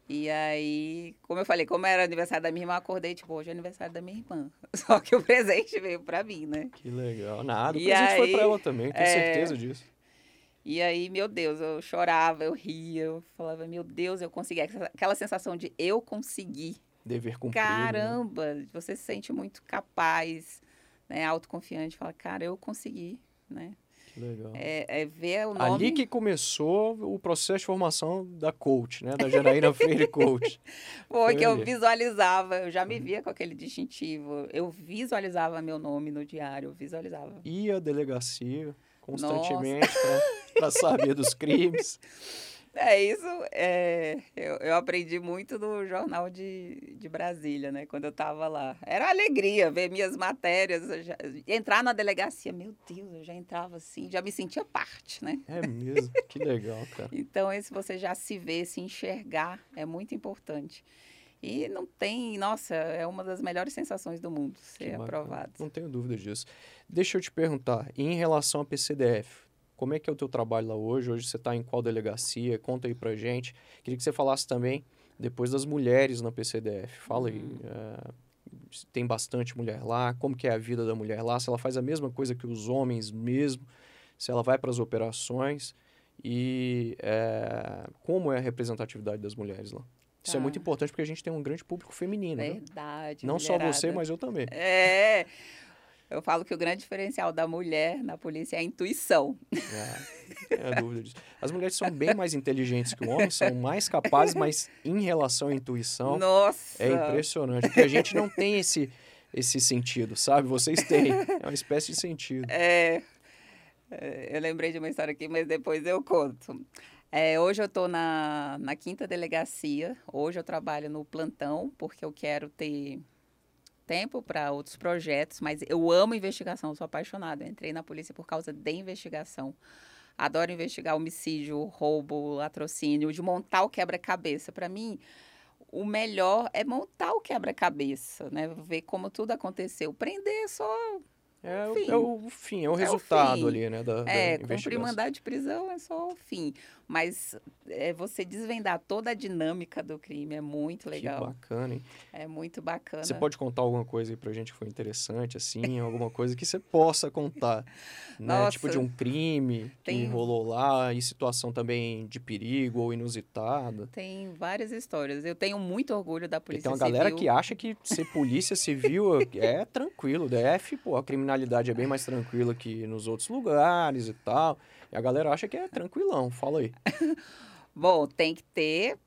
E aí, como eu falei, como era aniversário da minha irmã, eu acordei, tipo, hoje é aniversário da minha irmã. Só que o presente veio pra mim, né?
Que legal. Nada, o
E
presente foi pra
aí,
ela também, tenho
é,
certeza disso.
E aí, meu Deus, eu chorava, eu ria, eu falava, meu Deus, eu consegui. Aquela- sensação de eu consegui.
Dever cumprido. né?
Caramba, você se sente muito capaz, né? Autoconfiante, fala, cara, eu consegui, né?
Legal.
É, é ver o nome...
Ali que começou o processo de formação da coach, né? Da Janaína Freire Coach.
Foi que eu
ali. Uhum.
visualizava, eu já me via com aquele distintivo. Eu visualizava meu nome no diário, eu visualizava.
Ia à delegacia constantemente para saber dos crimes.
É isso, é, eu, eu aprendi muito no Jornal de, de Brasília, né? Quando eu estava lá. Era alegria ver minhas matérias, já- entrar na delegacia. Meu Deus, eu já entrava assim, já me sentia parte, né?
É mesmo, que legal, cara.
Então, esse você já se ver, se enxergar, é muito importante. E não tem, nossa, é uma das melhores sensações do mundo ser aprovado.
Não tenho dúvida disso. Deixa eu te perguntar, em relação à PCDF, como é que é o teu trabalho lá hoje? Hoje você está em qual delegacia? Conta aí pra gente. Queria que você falasse também depois das mulheres na PCDF. Fala aí, eh, se tem bastante mulher lá, como que é a vida da mulher lá, se ela faz a mesma coisa que os homens mesmo, se ela vai para as operações e eh, como é a representatividade das mulheres lá. Isso é
Tá.
muito importante porque a gente tem um grande público feminino, né?
Verdade.
Não só você,
mulherada.
mas eu também.
É. Eu falo que o grande diferencial da mulher na polícia é a intuição.
É, não dúvida disso. As mulheres são bem mais inteligentes que o homem, são mais capazes, mas em relação à intuição
Nossa!
é impressionante. Porque a gente não tem esse, esse sentido, sabe? Vocês têm. É uma espécie de sentido.
É, é, eu lembrei de uma história aqui, mas depois eu conto. É, hoje eu estou na, na quinta delegacia. Hoje eu trabalho no plantão, porque eu quero ter tempo para outros projetos, mas eu amo investigação, sou apaixonada. Eu entrei na polícia por causa de investigação. Adoro investigar homicídio, roubo, latrocínio, de montar o quebra-cabeça. Para mim, o melhor é montar o quebra-cabeça, né? Ver como tudo aconteceu. Prender é só
É, o-
Fim.
é o fim, é o
É o
resultado ali, né? Da, da
É, cumprir
investigação.
mandado de prisão é só o fim. Mas é, você desvendar toda a dinâmica do crime é muito legal.
Que bacana, hein?
É muito bacana.
Você pode contar alguma coisa aí pra gente que foi interessante, assim, alguma coisa que você possa contar, né?
Nossa.
Tipo de um crime que
Tem-
rolou lá, e situação também de perigo ou inusitada.
Tem várias histórias. Eu tenho muito orgulho da Polícia
tem uma galera
Civil.
que acha que ser polícia civil é tranquilo. DF, pô, a criminalidade é bem mais tranquila que nos outros lugares e tal. E a galera acha que é tranquilão. Fala aí.
Bom, tem que ter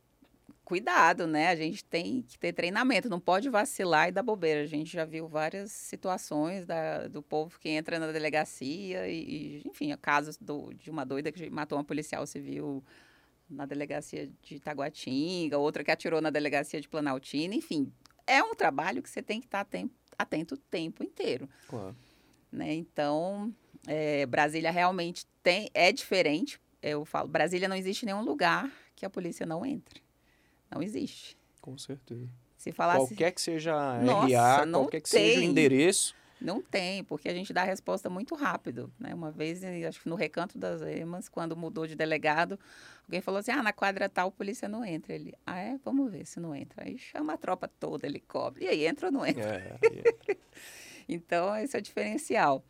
cuidado, né? A gente tem que ter treinamento, não pode vacilar e dar bobeira. A gente já viu várias situações da- do povo que entra na delegacia e, e, enfim, casos do- de uma doida que matou uma policial civil na delegacia de Taguatinga, outra que atirou na delegacia de Planaltina, enfim. É um trabalho que você tem que estar aten- atento o tempo inteiro
Claro.
né? Então, é, Brasília realmente tem, é diferente. Eu falo, Brasília não existe nenhum lugar que a polícia não entre. Não existe.
Com certeza.
Se falasse,
Qualquer que seja
Nossa,
RA,
não
qualquer que seja o
tem.
endereço.
não tem, porque a gente dá a resposta muito rápido, né? Uma vez, acho que no Recanto das Emas, quando mudou de delegado, alguém falou assim, ah, na quadra tal, a polícia não entra. Ele, ah, é? Vamos ver se não entra. Aí chama a tropa toda, ele cobre. E aí, entra ou não entra?
É, é.
Então, esse é o diferencial.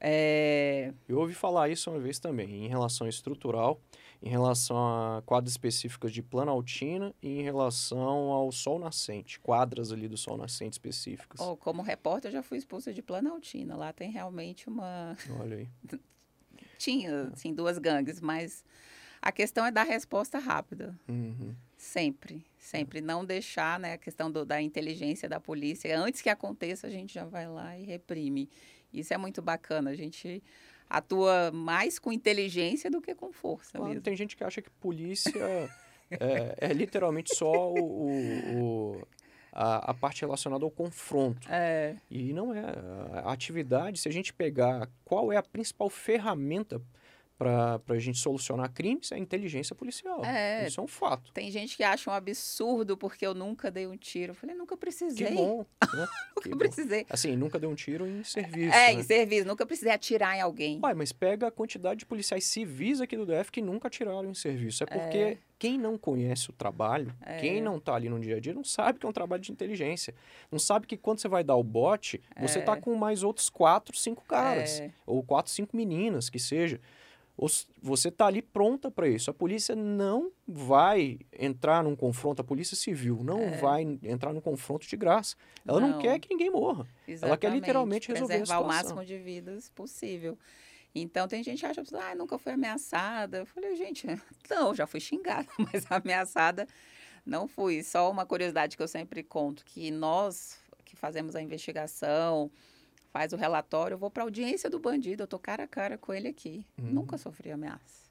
É,
Eu ouvi falar isso uma vez também, em relação estrutural, em relação a quadras específicas de Planaltina e em relação ao sol nascente, quadras ali do sol nascente específicas.
ó, como repórter, eu já fui expulsa de Planaltina. Lá tem realmente uma...
Olha aí.
tinha assim duas gangues, mas a questão é dar resposta rápida,
Uhum.
sempre, sempre não deixar, né, a questão do- da inteligência da polícia, antes que aconteça, a gente já vai lá e reprime. Isso é muito bacana, a gente atua mais com inteligência do que com força
Claro,
mesmo.
tem gente que acha que polícia é, é literalmente só o, o- o- a, a parte relacionada ao confronto.
É,
E não é. A atividade, se a gente pegar qual é a principal ferramenta para a gente solucionar crimes, é inteligência policial.
É.
Isso é um fato.
tem gente que acha um absurdo porque eu nunca dei um tiro. Eu falei, nunca precisei.
Que bom. Né?
nunca
que bom.
precisei.
Assim, nunca deu um tiro em serviço.
é,
né?
em serviço, nunca precisei atirar em alguém.
Uai, mas pega a quantidade de policiais civis aqui do DF que nunca atiraram em serviço. É porque
É.
quem não conhece o trabalho, quem não tá ali no dia a dia, não sabe que é um trabalho de inteligência. Não sabe que quando você vai dar o bote, você tá com mais outros quatro, cinco caras.
É.
Ou quatro, cinco meninas, que seja. Você tá ali pronta para isso. A polícia não vai entrar num confronto, a polícia civil não vai entrar num confronto de graça. Ela não,
É. Não.
quer que ninguém morra. Ela quer
Exatamente,
literalmente resolver a
preservar o
situação.
máximo de vidas possível. Então tem gente que acha, ah, nunca foi ameaçada. Eu falei, gente, não, já fui xingada, mas ameaçada não fui. Só uma curiosidade que eu sempre conto, que nós que fazemos a investigação, faz o relatório, eu vou para audiência do bandido, eu tô cara a cara com ele aqui.
Uhum.
Nunca sofri ameaça.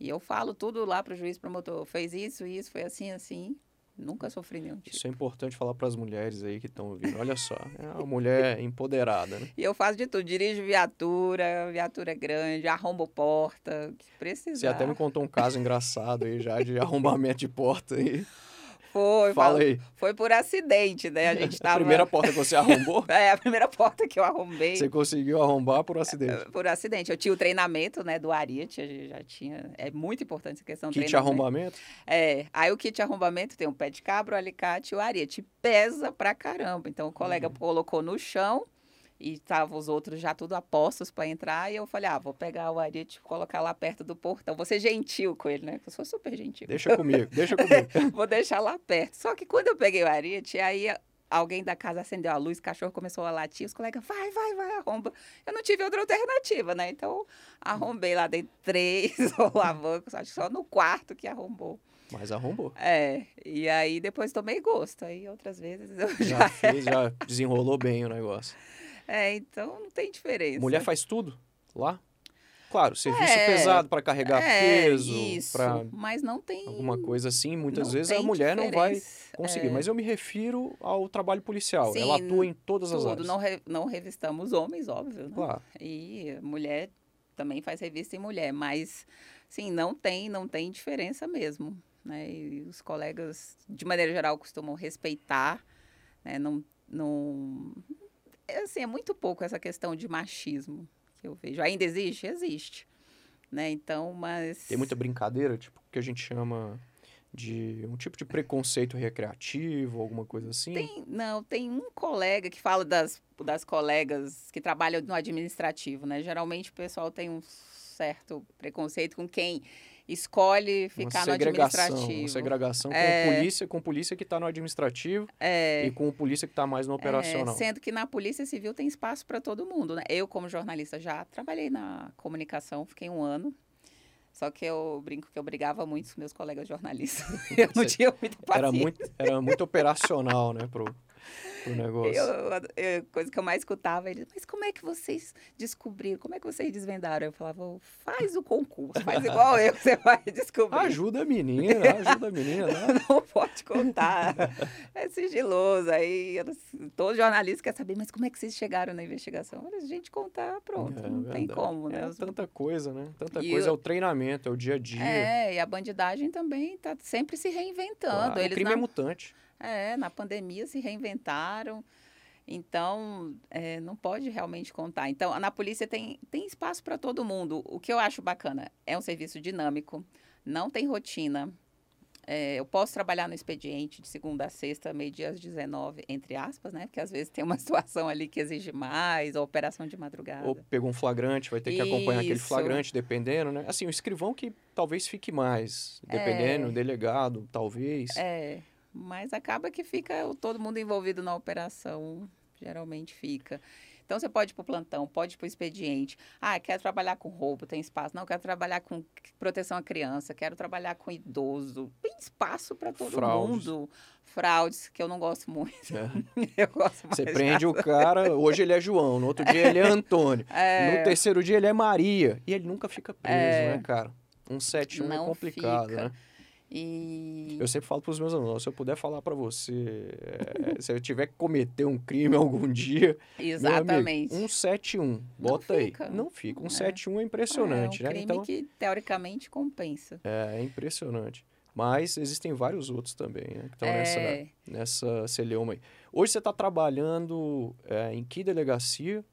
E eu falo tudo lá pro juiz promotor, fez isso, isso, foi assim, assim. Nunca sofri nenhum tipo.
Isso é importante falar para as mulheres aí que estão ouvindo. Olha só, é uma mulher empoderada, né?
E eu faço de tudo, dirijo viatura, viatura grande, arrombo porta, que precisar.
Você até me contou um caso engraçado aí já de arrombamento de porta aí.
Foi,
Fala aí.
foi por acidente, né? A gente
A
tava...
primeira porta que você arrombou,
É, a primeira porta que eu arrombei.
você conseguiu arrombar por acidente.
Por acidente. Eu tinha o treinamento, né, do Ariete, já tinha... É muito importante essa questão do
Kit arrombamento?
É, aí o kit arrombamento tem um pé de cabra, o alicate e o ariete. Pesa pra caramba. Então o colega
Uhum.
colocou no chão e estavam os outros já tudo apostos para entrar. E eu falei, ah, vou pegar o ariete e colocar lá perto do portão. Vou ser gentil com ele, né? Eu sou super gentil.
Deixa comigo, deixa comigo.
vou deixar lá perto. Só que quando eu peguei o ariete, aí alguém da casa acendeu a luz, o cachorro começou a latir, os colegas, vai, vai, vai, arromba. Eu não tive outra alternativa, né? Então, arrombei lá dentro três alavancas, acho que só no quarto que arrombou.
Mas arrombou.
É, e aí depois tomei gosto. Aí outras vezes eu
Já
já.
fez, já desenrolou bem o negócio.
É, então não tem diferença.
Mulher faz tudo lá? Claro, serviço
É,
pesado para carregar
é,
peso,
isso,
para
mas não tem.
alguma coisa assim, muitas vezes a mulher não vai
diferença.
conseguir.
É,
Mas eu me refiro ao trabalho policial.
Sim,
Ela atua em todas as
tudo.
áreas.
Não, re- não revistamos homens, óbvio, né?
Claro.
E mulher também faz revista em mulher, mas sim, não tem, não tem diferença mesmo. Né? E os colegas, de maneira geral, costumam respeitar, né? Não, não... É, assim, é muito pouco essa questão de machismo que eu vejo. Ainda existe? Existe. né? Então, mas...
Tem muita brincadeira, tipo, que a gente chama de um tipo de preconceito recreativo, alguma coisa assim?
Tem, não, tem um colega que fala das, das colegas que trabalham no administrativo, né? Geralmente o pessoal tem um certo preconceito com quem escolhe ficar no administrativo.
Uma segregação é... com polícia, com polícia que está no administrativo é... e com polícia que está mais no operacional.
É, sendo que na polícia civil tem espaço para todo mundo, né? Eu, como jornalista, já trabalhei na comunicação, fiquei um ano. Só que eu brinco que eu brigava muito com meus colegas jornalistas. eu não tinha muita paciência.
Era muito, era muito operacional, né, pro, o negócio.
Eu, eu, coisa que eu mais escutava, ele, mas como é que vocês descobriram? Como é que vocês desvendaram? Eu falava, faz o concurso, faz igual eu, você vai descobrir.
Ajuda a menina, ajuda a menina. Né?
Não pode contar, é sigiloso. Aí todo jornalista quer saber, mas como é que vocês chegaram na investigação? Olha, a gente contar, pronto, é, não verdade. tem como, né?
É tanta coisa, né? Tanta e coisa, eu... é o treinamento, é o dia a dia.
É, e a bandidagem também está sempre se reinventando. Claro,
Eles o crime é não... é mutante.
É, na pandemia se reinventaram. Então, é, não pode realmente contar. Então, na polícia tem, tem espaço para todo mundo. O que eu acho bacana é um serviço dinâmico, não tem rotina. É, eu posso trabalhar no expediente de segunda a sexta, meio-dia às 19, entre aspas, né? Porque às vezes tem uma situação ali que exige mais, ou operação de madrugada.
Ou pegou um flagrante, vai ter que acompanhar aquele flagrante, dependendo, né? Assim, o escrivão que talvez fique mais, dependendo, é, o delegado, talvez.
É. Mas acaba que fica todo mundo envolvido na operação, geralmente fica. Então você pode ir para o plantão, pode ir para o expediente. Ah, quero trabalhar com roubo, tem espaço. Não, quero trabalhar com proteção à criança, quero trabalhar com idoso. Tem espaço para todo Fraudes. mundo. Fraudes, que eu não gosto muito. É. eu gosto mais.
Você prende o cara, hoje ele é João, no outro dia ele é Antônio. É. No terceiro dia ele é Maria. E ele nunca fica preso, é. né, cara? Um 71 é complicado, fica. né?
E...
Eu sempre falo para os meus alunos, se eu puder falar para você, é, se eu tiver que cometer um crime algum dia,
Exatamente.
Amigo, 171, bota não aí. Fica. Não fica. 171 é, é impressionante,
é um
crime
né? Então, que teoricamente compensa.
É, é impressionante. Mas existem vários outros também, né? Que estão é... nessa, nessa celeuma aí. Hoje você está trabalhando é, em que delegacia?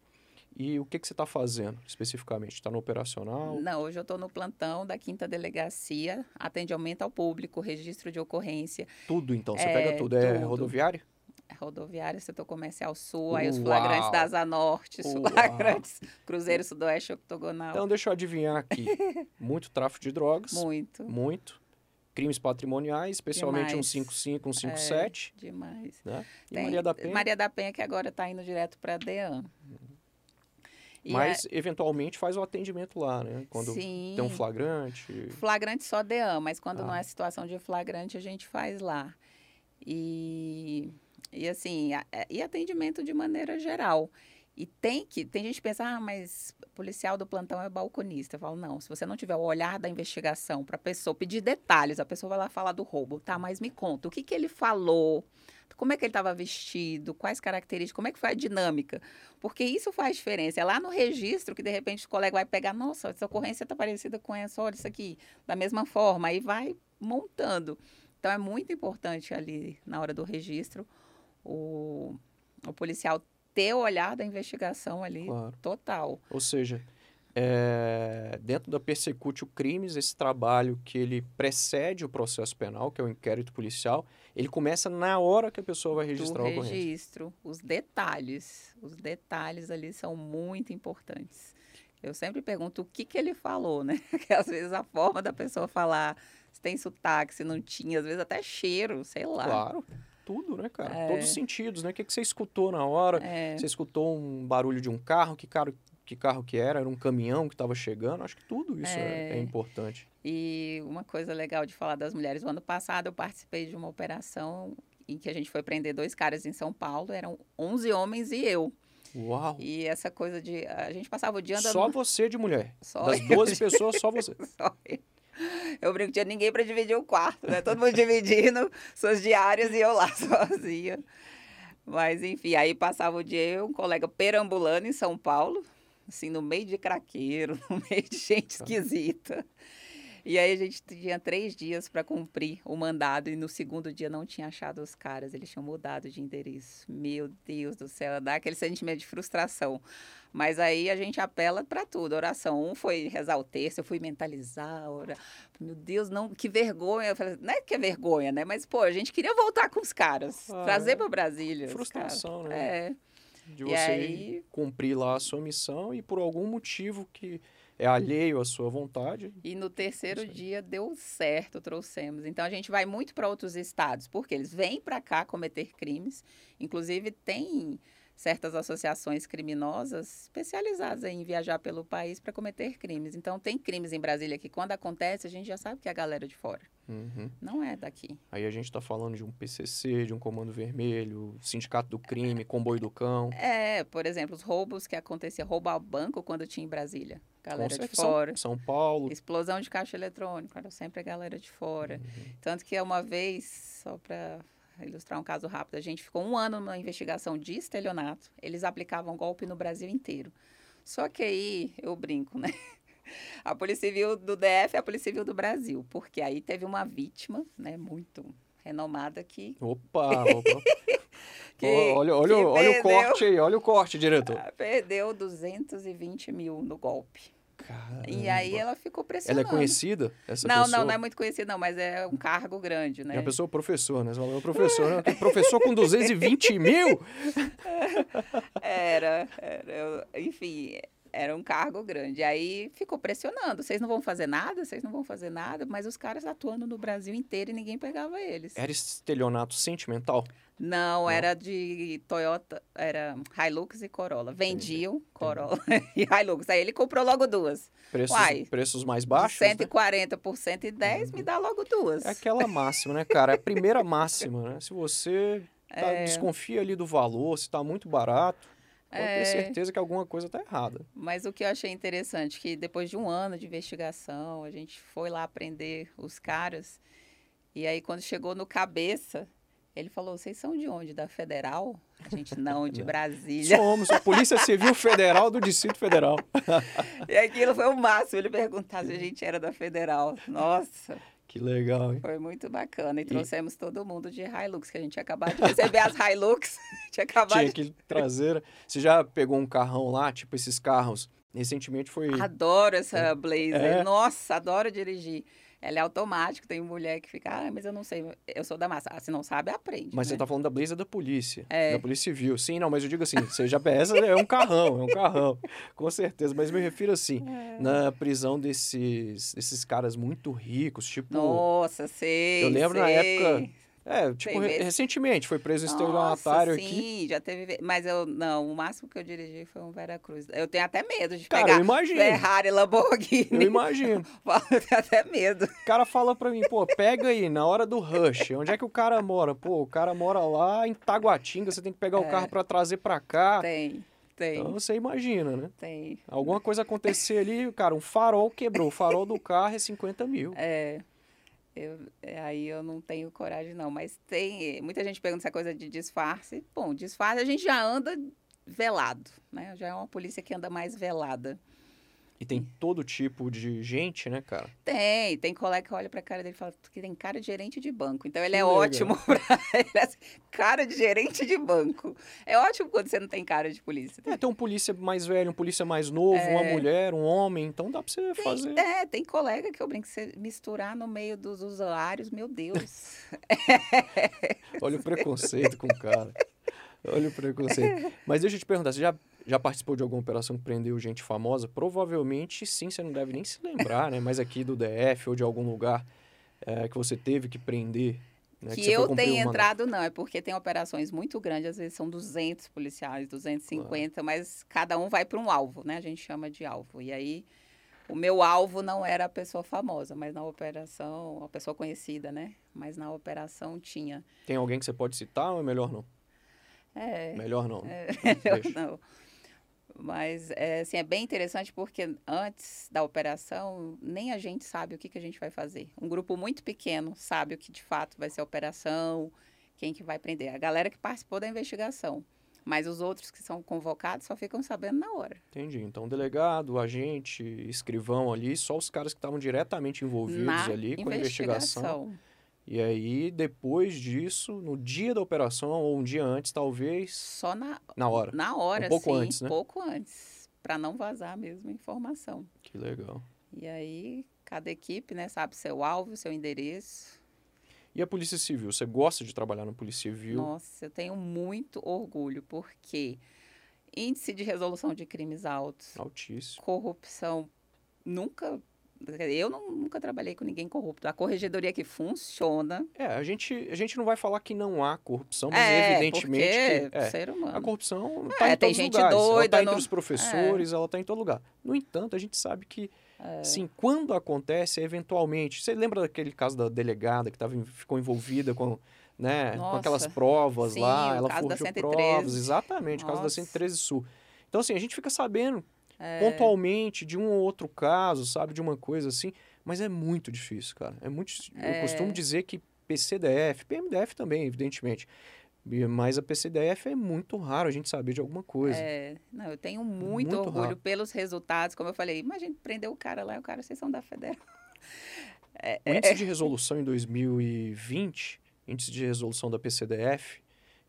E o que, que você está fazendo especificamente? Está no operacional?
Não, hoje eu estou no plantão da quinta delegacia, atendimento ao público, registro de ocorrência.
Tudo então? Você é, pega tudo? É tudo. rodoviário?
É rodoviário, setor comercial sul, aí os flagrantes da Asa Norte, flagrantes Cruzeiro Sudoeste Octogonal.
Então deixa eu adivinhar aqui. muito tráfico de drogas.
Muito.
Muito crimes patrimoniais, especialmente demais. 155, 157.
É, demais.
Né? E Tem, Maria da Penha?
Maria da Penha que agora está indo direto para a DEAN.
Mas, eventualmente, faz o atendimento lá, né? Quando
Sim.
tem um flagrante.
Flagrante só DEAM, mas quando ah. não é situação de flagrante, a gente faz lá. E, e assim, a, é, e atendimento de maneira geral. E tem que, tem gente que pensa, ah, mas policial do plantão é balconista. Eu falo, não, se você não tiver o olhar da investigação para a pessoa pedir detalhes, a pessoa vai lá falar do roubo, tá, mas me conta, o que, que ele falou? Como é que ele estava vestido, quais características, como é que foi a dinâmica. Porque isso faz diferença. É lá no registro que, de repente, o colega vai pegar, nossa, essa ocorrência está parecida com essa, olha isso aqui, da mesma forma, aí vai montando. Então, é muito importante ali, na hora do registro, o, o policial ter o olhar da investigação ali claro. total.
Ou seja, é, dentro da Persecute Crimes, esse trabalho que ele precede o processo penal, que é o inquérito policial, ele começa na hora que a pessoa vai registrar o
registro, os detalhes, os detalhes ali são muito importantes. Eu sempre pergunto o que, que ele falou, né? Porque às vezes a forma da pessoa falar, se tem sotaque, se não tinha, às vezes até cheiro, sei lá.
Claro tudo, né, cara? É. Todos os sentidos, né? O que, que você escutou na hora? É. Você escutou um barulho de um carro? Que, cara, que carro que era, era um caminhão que estava chegando. Acho que tudo isso é, é, é, importante.
E uma coisa legal de falar das mulheres, o ano passado eu participei de uma operação em que a gente foi prender dois caras em São Paulo, eram 11 homens e eu.
Uau!
E essa coisa de. A gente passava o dia andando.
Só você de mulher. Só das 12 pessoas, só você.
só eu. Eu brinco, tinha ninguém para dividir o quarto, né? Todo mundo dividindo suas diárias e eu lá sozinha. Mas, enfim, aí passava o dia eu, um colega perambulando em São Paulo, assim, no meio de craqueiro, no meio de gente tá. esquisita. E aí a gente tinha três dias para cumprir o mandado e no segundo dia não tinha achado os caras, eles tinham mudado de endereço. Meu Deus do céu, dá aquele sentimento de frustração. Mas aí a gente apela para tudo. Oração um foi rezar o texto, eu fui mentalizar, ora, meu Deus, não, que vergonha. Falei, não é que é vergonha, né? Mas pô, a gente queria voltar com os caras, ah, trazer é. para Brasília.
Frustração, né?
É.
De você aí... cumprir lá a sua missão e por algum motivo que é alheio à sua vontade.
E no terceiro dia deu certo, trouxemos. Então a gente vai muito para outros estados, porque eles vêm para cá cometer crimes. Inclusive tem certas associações criminosas especializadas em viajar pelo país para cometer crimes. Então, tem crimes em Brasília que, quando acontece, a gente já sabe que é a galera de fora. Uhum. Não é daqui.
Aí a gente está falando de um PCC, de um Comando Vermelho, Sindicato do Crime, Comboio do Cão.
É, por exemplo, os roubos que acontecia, roubo ao banco quando tinha em Brasília. Galera de fora.
São, São Paulo.
Explosão de caixa eletrônico, era sempre a galera de fora. Uhum. Tanto que uma vez, só para ilustrar um caso rápido, a gente ficou um ano numa investigação de estelionato. Eles aplicavam golpe no Brasil inteiro. Só que aí eu brinco, né? A Polícia Civil do DF é a Polícia Civil do Brasil, porque aí teve uma vítima, né, muito renomada que.
Opa! opa. que, olha olha, olha perdeu, o corte aí, olha o corte, diretor.
Perdeu 220 mil no golpe. Caramba. E aí ela ficou pressionando.
Ela é conhecida, essa
não,
pessoa?
Não, não é muito conhecida, não, mas é um cargo grande, né?
É uma pessoa professor, né? Você falou, professor, né? professor com 220 mil?
Era, era, enfim, era um cargo grande. Aí ficou pressionando. Vocês não vão fazer nada? Vocês não vão fazer nada? Mas os caras atuando no Brasil inteiro e ninguém pegava eles.
Era estelionato sentimental?
Não, não, era de Toyota, era Hilux e Corolla. Vendiam Entendi. Corolla Entendi. e Hilux. Aí ele comprou logo duas.
Preços, Uai, preços mais baixos?
De 140 né? por 110, uhum. me dá logo duas.
É aquela máxima, né, cara? É a primeira máxima, né? Se você tá, é... desconfia ali do valor, se está muito barato, pode é... ter certeza que alguma coisa está errada.
Mas o que eu achei interessante, que depois de um ano de investigação, a gente foi lá aprender os caras, e aí quando chegou no cabeça ele falou: vocês são de onde? Da Federal? A gente, não, de Brasília.
Somos, a Polícia Civil Federal do Distrito Federal.
e aquilo foi o máximo, ele perguntar se a gente era da Federal. Nossa.
Que legal, hein?
Foi muito bacana. E trouxemos todo mundo de Hilux, que a gente tinha acabado de receber as Hilux. tinha acabado
tinha que trazer. Você já pegou um carrão lá, tipo esses carros? Recentemente foi.
Adoro essa é. Blazer. É. Nossa, adoro dirigir. Ela é automática, tem mulher que fica, ah, mas eu não sei, eu sou da massa. Ah, se não sabe, aprende.
Mas
né?
você tá falando da Blazer da polícia, é. da polícia civil. Sim, não, mas eu digo assim, seja essa é um carrão, é um carrão, com certeza. Mas me refiro assim, é. na prisão desses, desses caras muito ricos, tipo...
Nossa, sei,
Eu lembro
sei.
na época é, tipo, re recentemente foi preso estelionatário
aqui.
Sim,
já teve. Mas eu, não, o máximo que eu dirigi foi um Veracruz. Eu tenho até medo de
Cara,
pegar
eu imagino.
Ferrari, Lamborghini.
Eu imagino.
eu tenho até medo.
O cara fala pra mim, pô, pega aí, na hora do rush, onde é que o cara mora? Pô, o cara mora lá em Taguatinga, você tem que pegar é. o carro pra trazer pra cá.
Tem. Tem.
Então você imagina, né?
Tem.
Alguma coisa acontecer ali, cara, um farol quebrou. O farol do carro é 50 mil.
É. Eu, é, aí eu não tenho coragem, não. Mas tem. Muita gente pergunta essa coisa de disfarce. Bom, disfarce a gente já anda velado, né? Já é uma polícia que anda mais velada.
E tem todo tipo de gente, né, cara?
Tem, tem colega que olha pra cara dele e fala que tem cara de gerente de banco. Então ele que é legal. ótimo pra ele. É assim, cara de gerente de banco. É ótimo quando você não tem cara de polícia.
É, tem um polícia mais velho, um polícia mais novo, é... uma mulher, um homem. Então dá pra você
tem,
fazer.
É, tem colega que eu brinco, você misturar no meio dos usuários, meu Deus.
olha o preconceito com o cara. Olha o preconceito. Mas deixa eu te perguntar, você já já participou de alguma operação que prendeu gente famosa? Provavelmente sim, você não deve nem se lembrar, né? Mas aqui do DF ou de algum lugar é, que você teve que prender. Né?
Que, que eu tenha entrado, não, é porque tem operações muito grandes, às vezes são 200 policiais, 250, claro. mas cada um vai para um alvo, né? A gente chama de alvo. E aí, o meu alvo não era a pessoa famosa, mas na operação, a pessoa conhecida, né? Mas na operação tinha.
Tem alguém que você pode citar ou é melhor não?
É.
Melhor não.
É, melhor não. Mas é, assim, é bem interessante porque antes da operação, nem a gente sabe o que, que a gente vai fazer. Um grupo muito pequeno sabe o que de fato vai ser a operação, quem que vai prender. A galera que participou da investigação. Mas os outros que são convocados só ficam sabendo na hora.
Entendi. Então, delegado, agente, escrivão ali, só os caras que estavam diretamente envolvidos
Na
ali com a investigação.
investigação.
E aí, depois disso, no dia da operação, ou um dia antes, talvez,
Só na,
na hora.
na hora,
Um pouco
sim,
antes, né?
pouco antes, para não vazar mesmo a informação.
Que legal.
E aí, cada equipe, né, sabe seu alvo, seu endereço.
E a Polícia Civil? Você gosta de trabalhar na Polícia Civil?
Nossa, eu tenho muito orgulho, porque índice de resolução de crimes altos,
Altíssimo.
corrupção, nunca. Eu não- nunca trabalhei com ninguém corrupto. A corregedoria que funciona.
É, a gente, a gente não vai falar que não há corrupção, mas
é,
evidentemente que. É,
ser humano.
a corrupção está
É,
em todos os lugares. ela
doida
está entre os professores, ela está em todo lugar. No entanto, a gente sabe que,
É.
sim, quando acontece, é eventualmente. Você lembra daquele caso da delegada que tava, ficou envolvida com, né, com aquelas provas
sim,
lá,
o
ela
caso da
forjou
113.
provas, exatamente, o caso da
Nossa.
113 Sul. Então, assim, a gente fica sabendo
É.
pontualmente de um ou outro caso, sabe, de uma coisa assim, mas é muito difícil, cara. É muito, eu
É.
costumo dizer que PCDF, PMDF também, evidentemente, mas a PCDF é muito raro a gente saber de alguma coisa.
É, não, eu tenho muito,
Muito
orgulho
raro.
pelos resultados. Como eu falei, imagina prender o cara lá o cara, vocês são da Federal.
O índice de resolução em 2020, índice de resolução da PCDF,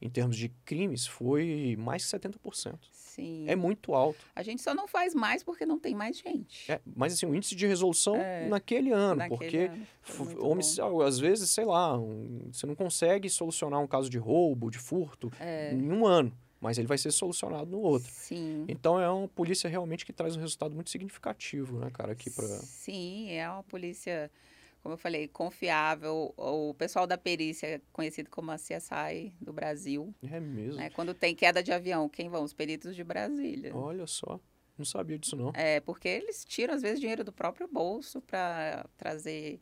em termos de crimes, foi mais de 70%.
Sim.
É muito alto.
A gente só não faz mais porque não tem mais gente.
É, mas assim, o índice de resolução
É,
naquele ano,
Naquele
porque
ano.
Homici- Às vezes, sei lá, um- você não consegue solucionar um caso de roubo, de furto,
É.
em um ano, mas ele vai ser solucionado no outro.
Sim.
Então é uma polícia realmente que traz um resultado muito significativo, né, cara, aqui para
Sim, é uma polícia, como eu falei, confiável. O pessoal da perícia, é conhecido como a CSI do Brasil,
É mesmo.
né? Quando tem queda de avião, quem vão? Os peritos de Brasília.
Olha só, não sabia disso não.
É, porque eles tiram, às vezes, dinheiro do próprio bolso para trazer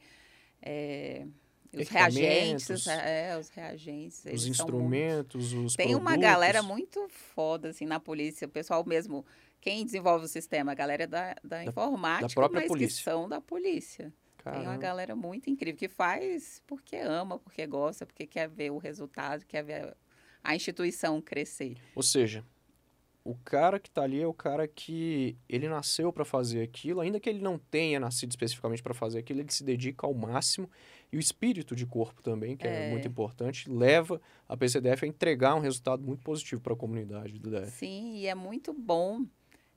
é, os reagentes. É, os reagentes.
Os instrumentos, os
muito- Tem uma
produtos.
galera muito foda, assim, na polícia. O pessoal mesmo, quem desenvolve o sistema? A galera da, da informática,
própria
mas
polícia.
que são da polícia. Tem uma
Caramba.
galera muito incrível que faz porque ama, porque gosta, porque quer ver o resultado, quer ver a instituição crescer.
Ou seja, o cara que tá ali é o cara que ele nasceu para fazer aquilo, ainda que ele não tenha nascido especificamente para fazer aquilo, ele se dedica ao máximo e o espírito de corpo também, que é,
É.
muito importante, leva a PCDF a entregar um resultado muito positivo para a comunidade do DF.
Sim, e é muito bom.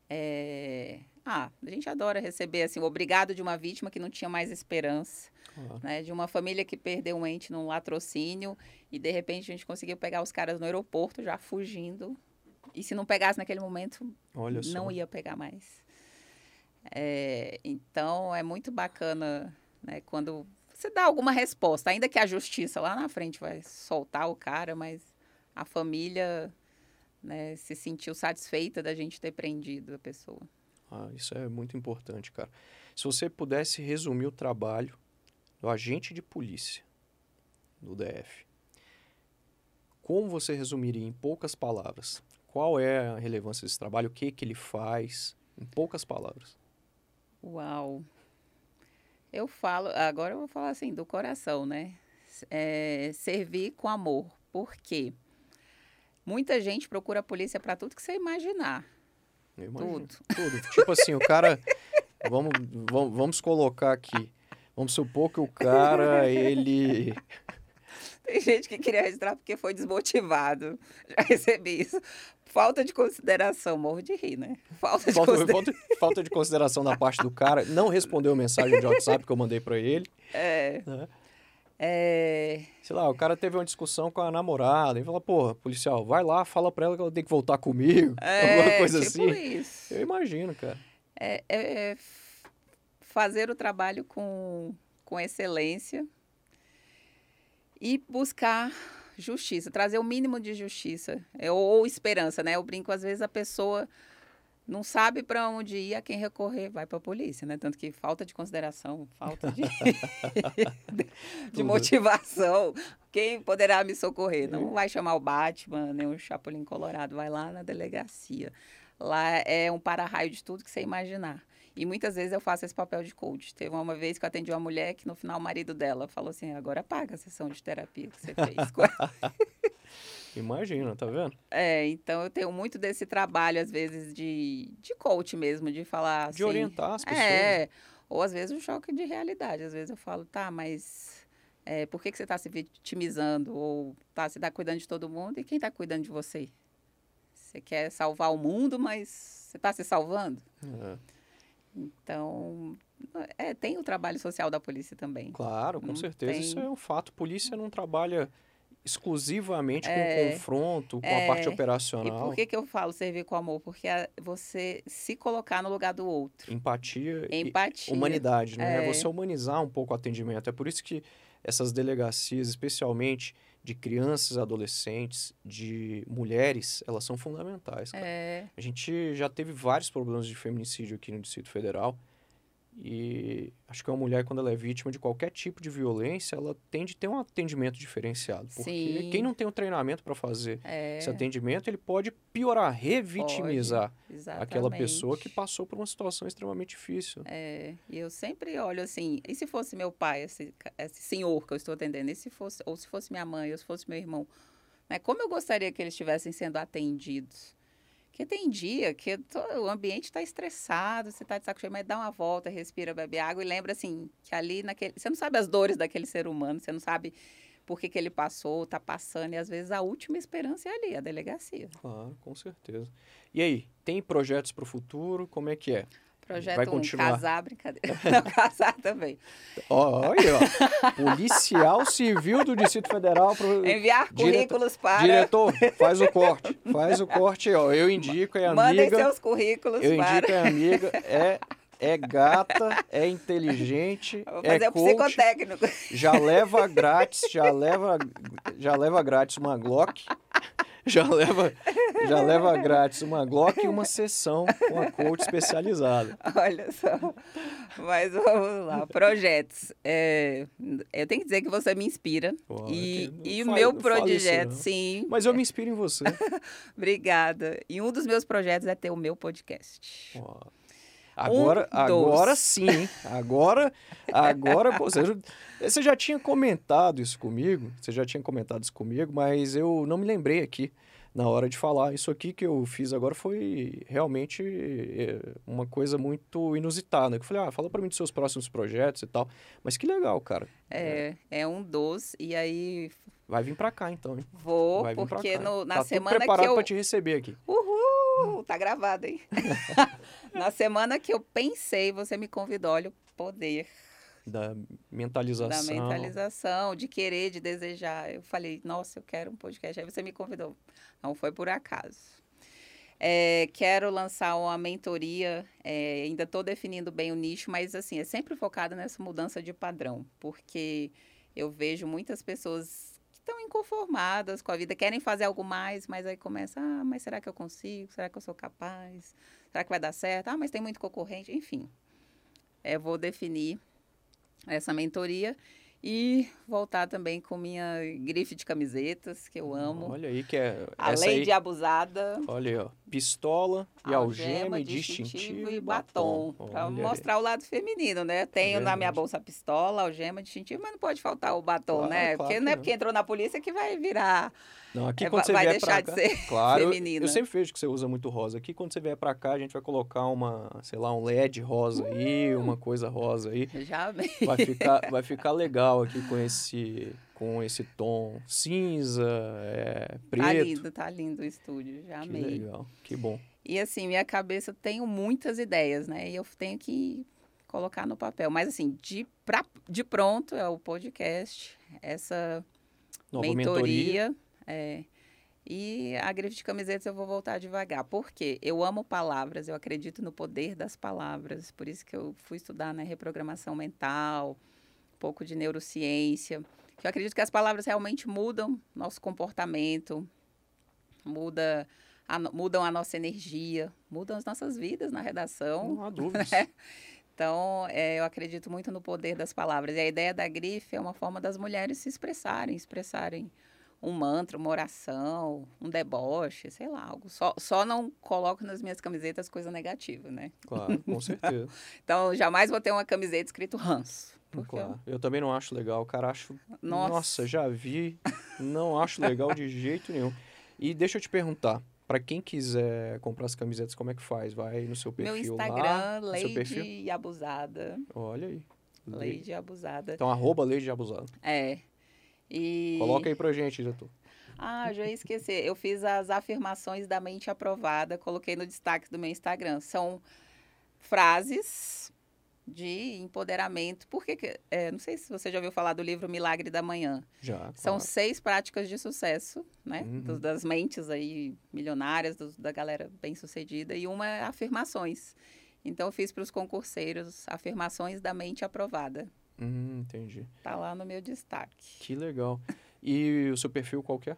É, Ah, a gente adora receber assim, o obrigado de uma vítima que não tinha mais esperança,
Claro.
né? De uma família que perdeu um ente num latrocínio e de repente a gente conseguiu pegar os caras no aeroporto já fugindo. E se não pegasse naquele momento,
Olha só.
não ia pegar mais. É, então é muito bacana, né? Quando você dá alguma resposta, ainda que a justiça lá na frente vai soltar o cara, mas a família né, se sentiu satisfeita da gente ter prendido a pessoa.
Ah, isso é muito importante, cara. Se você pudesse resumir o trabalho do agente de polícia do DF, como você resumiria em poucas palavras? Qual é a relevância desse trabalho? O que que ele faz? Em poucas palavras.
Uau! Eu falo, agora eu vou falar assim, do coração, né? É, servir com amor. Por quê? Muita gente procura a polícia para tudo que você imaginar. Tudo.
Tudo. Tipo assim, o cara. Vamos, vamos, vamos colocar aqui. Vamos supor que o cara, ele.
Tem gente que queria registrar porque foi desmotivado. Já recebi isso. Falta de consideração, morro de rir, né? Falta de
Falta,
consideração.
falta, falta de consideração da parte do cara. Não respondeu a mensagem de WhatsApp que eu mandei pra ele.
É,
né?
É,
Sei lá, o cara teve uma discussão com a namorada. E falou, porra, policial, vai lá, fala pra ela que ela tem que voltar comigo.
é,
alguma coisa
tipo
assim.
isso.
Eu imagino, cara.
É, é f- fazer o trabalho com, com excelência e buscar justiça, trazer o mínimo de justiça é, ou, ou esperança, né? Eu brinco, às vezes a pessoa não sabe para onde ir, a quem recorrer, vai para a polícia, né? Tanto que falta de consideração, falta de, de motivação. Quem poderá me socorrer? Não vai chamar o Batman, nem o Chapolin Colorado, vai lá na delegacia. Lá é um para-raio de tudo que você imaginar. E muitas vezes eu faço esse papel de coach. Teve uma vez que eu atendi uma mulher que no final o marido dela falou assim: agora paga a sessão de terapia que você fez. com ela."
Imagina, tá vendo?
É, então eu tenho muito desse trabalho, às vezes, de, de coach mesmo, de falar
De
assim,
orientar as pessoas.
É, ou às vezes um choque de realidade. Às vezes eu falo, tá, mas é, por que, que você está se vitimizando? Ou tá, você está cuidando de todo mundo e quem está cuidando de você? Você quer salvar o mundo, mas você está se salvando?
É,
Então, é, tem o trabalho social da polícia também.
claro, com
Não
certeza. Isso
tem-
é um fato. Polícia não trabalha exclusivamente com
É,
confronto, com a
é.
parte
E
operacional.
por que, que eu falo servir com amor? Porque a- você se colocar no lugar do outro.
Empatia e
Empatia.
humanidade, né? É
É.
você humanizar um pouco o atendimento. É por isso que essas delegacias, especialmente de crianças, adolescentes, de mulheres, elas são fundamentais.
É,
A gente já teve vários problemas de feminicídio aqui no Distrito Federal. E acho que uma mulher, quando ela é vítima de qualquer tipo de violência, ela tende a ter um atendimento diferenciado. Porque
Sim.
quem não tem o treinamento para fazer
é.
esse atendimento, ele pode piorar, revitimizar
Exatamente.
aquela pessoa que passou por uma situação extremamente difícil.
É, e eu sempre olho assim, e se fosse meu pai, esse, esse senhor que eu estou atendendo, e se fosse, ou se fosse minha mãe, ou se fosse meu irmão, né? Como eu gostaria que eles estivessem sendo atendidos? Porque tem dia que o ambiente está estressado, você está de saco cheio, mas dá uma volta, respira, bebe água e lembra assim, que ali naquele. Você não sabe as dores daquele ser humano, você não sabe por que, que ele passou, está passando, e às vezes a última esperança é ali, a delegacia.
Claro, com certeza. E aí, tem projetos para o futuro? Como é que é?
Projeto
Vai
1,
continuar.
casar, brincadeira. Não, casar também.
Olha, ó. Policial Civil do Distrito Federal. Pro...
Enviar
Diretor-
currículos para.
Diretor, faz o corte. Faz o corte ó. Eu indico, é
Mandem
amiga.
seus currículos
Eu
para.
indico, é amiga. É, é gata, é inteligente,
Vou
é
fazer o
coach.
psicotécnico.
Já leva grátis, já leva, já leva grátis uma Glock. Já leva, já leva grátis uma Glock e uma sessão com a coach especializada.
Olha só. Mas vamos lá. Projetos. É, eu tenho que dizer que você me inspira.
Pô,
e e o meu
fale isso,
projeto,
não.
sim.
Mas eu me inspiro em você.
Obrigada. E um dos meus projetos é ter o meu podcast.
Ó, Agora,
Um,
agora sim, hein? Agora, agora pô, você, já- você já tinha comentado isso comigo, você já tinha comentado isso comigo, mas eu não me lembrei aqui na hora de falar. Isso aqui que eu fiz agora foi realmente é, uma coisa muito inusitada. Eu falei, ah, fala pra mim dos seus próximos projetos e tal. Mas que legal, cara.
É, é um dos. E aí
Vai vir pra cá então, hein?
vou, porque no- na
tá tudo
semana que
preparado
eu.
pra te receber aqui.
Uhul! Tá gravado, hein? na semana que eu pensei, você me convidou, olha o poder.
Da
da
mentalização.
mentalização, de querer, de desejar. Eu falei, nossa, eu quero um podcast. Aí você me convidou. Não foi por acaso. É, quero lançar uma mentoria, é, ainda estou definindo bem o nicho, mas assim, é sempre focada nessa mudança de padrão, porque eu vejo muitas pessoas que estão inconformadas com a vida, querem fazer algo mais, mas aí começa, ah, mas será que eu consigo? Será que eu sou capaz? Será que vai dar certo? Ah, mas tem muito concorrente, enfim. É, vou definir essa mentoria e voltar também com minha grife de camisetas, que eu amo.
Olha aí que é.
A lei
aí,
de abusada,
Olha aí, ó. Pistola e algema, e distintivo
e batom. Para
Olha aí.
mostrar o lado feminino, né? Tenho na minha bolsa pistola, algema, distintivo, mas não pode faltar o batom,
Claro,
né?
claro
porque
que
não é porque entrou na polícia que vai virar.
Não, aqui
É,
quando você
vai
vier
deixar
pra
de
cá,
ser
claro, eu-
feminina.
Eu sempre vejo que você usa muito rosa. Aqui quando você vier pra cá, a gente vai colocar uma, sei lá, um LED rosa aí,
Uh!
uma coisa rosa aí.
Já amei.
Vai ficar, vai ficar legal aqui com esse, com esse tom cinza, é,
Tá
preto.
lindo, tá lindo o estúdio. Já
que
amei.
legal, que bom.
E assim, minha cabeça eu tenho muitas ideias, né? E eu tenho que colocar no papel. Mas assim, de, pra, de pronto é o podcast, essa
mentoria.
mentoria. É, e a grife de camisetas eu vou voltar devagar. Por quê? Eu amo palavras, eu acredito no poder das palavras. Por isso que eu fui estudar né, reprogramação mental, um pouco de neurociência. Que eu acredito que as palavras realmente mudam nosso comportamento, muda a mudam a nossa energia, mudam as nossas vidas na redação.
Não há dúvidas.
né? Então, é, eu acredito muito no poder das palavras. E a ideia da grife é uma forma das mulheres se expressarem, expressarem um mantra, uma oração, um deboche, sei lá, algo. Só, só não coloco nas minhas camisetas coisa negativa, né?
Claro, com certeza.
Então, jamais vou ter uma camiseta escrito ranço.
Claro. Eu também não acho legal, cara. Acho.
Nossa.
Nossa, já vi. Não acho legal de jeito nenhum. E deixa eu te perguntar, para quem quiser comprar as camisetas, como é que faz? Vai no seu perfil
Meu Instagram,
lá,
Lady? Abusada.
Olha aí.
Lady Abusada.
Então, arroba Lady Abusada.
É. E...
Coloca aí pra gente, diretor.
Ah, já ia esquecer. Eu fiz as afirmações da mente aprovada, coloquei no destaque do meu Instagram. São frases de empoderamento. Por que, que- é, não sei se você já ouviu falar do livro Milagre da Manhã.
Já.
São
claro.
seis práticas de sucesso, né?
Uhum.
Dos- das mentes aí milionárias, dos- da galera bem-sucedida. E uma é afirmações. Então, eu fiz para os concurseiros afirmações da mente aprovada.
Hum, entendi.
Tá lá no meu destaque.
Que legal. E o seu perfil qual que é?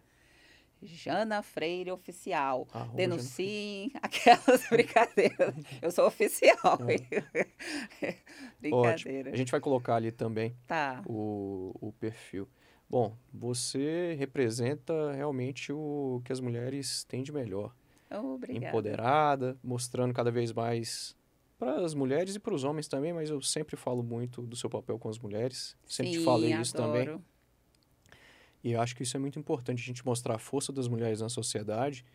Jana Freire Oficial.
Arroba Jana
Denunciem aquelas brincadeiras. Eu sou oficial. Brincadeira.
A gente vai colocar ali também
Tá.
o, o perfil. Bom, você representa realmente o que as mulheres têm de melhor.
Obrigada.
Empoderada, mostrando cada vez mais para as mulheres e para os homens também, mas eu sempre falo muito do seu papel com as mulheres. Sempre te
Sim,
falei isso também.
adoro.
E acho que isso é muito importante, a gente mostrar a força das mulheres na sociedade.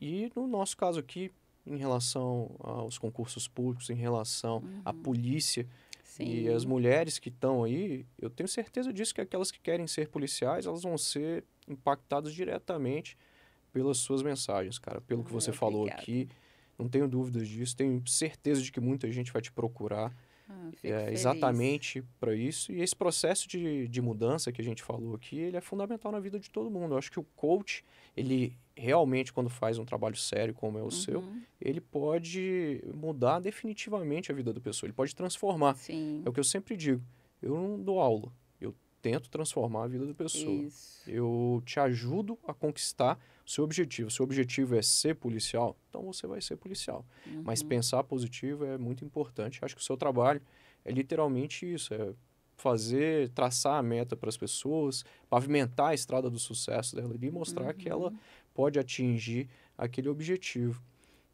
E no nosso caso aqui, em relação aos concursos públicos, em relação à polícia
Uhum. Sim.
e as mulheres que estão aí, eu tenho certeza disso que aquelas que querem ser policiais, elas vão ser impactadas diretamente pelas suas mensagens, cara, pelo que você falou aqui. Não tenho dúvidas disso, tenho certeza de que muita gente vai te procurar
Ah,
é, exatamente para isso. E esse processo de, de mudança que a gente falou aqui, ele é fundamental na vida de todo mundo. Eu acho que o coach, ele realmente, quando faz um trabalho sério como é o seu,
Uhum.
ele pode mudar definitivamente a vida da pessoa. Ele pode transformar.
Sim.
É o que eu sempre digo. Eu não dou aula. Tento transformar a vida da pessoa.
Isso.
Eu te ajudo a conquistar o seu objetivo. Se o objetivo é ser policial, então você vai ser policial. Mas
Uhum.
pensar positivo é muito importante. Acho que o seu trabalho é literalmente isso, é fazer, traçar a meta para as pessoas, pavimentar a estrada do sucesso dela e mostrar que ela
Uhum.
pode atingir aquele objetivo.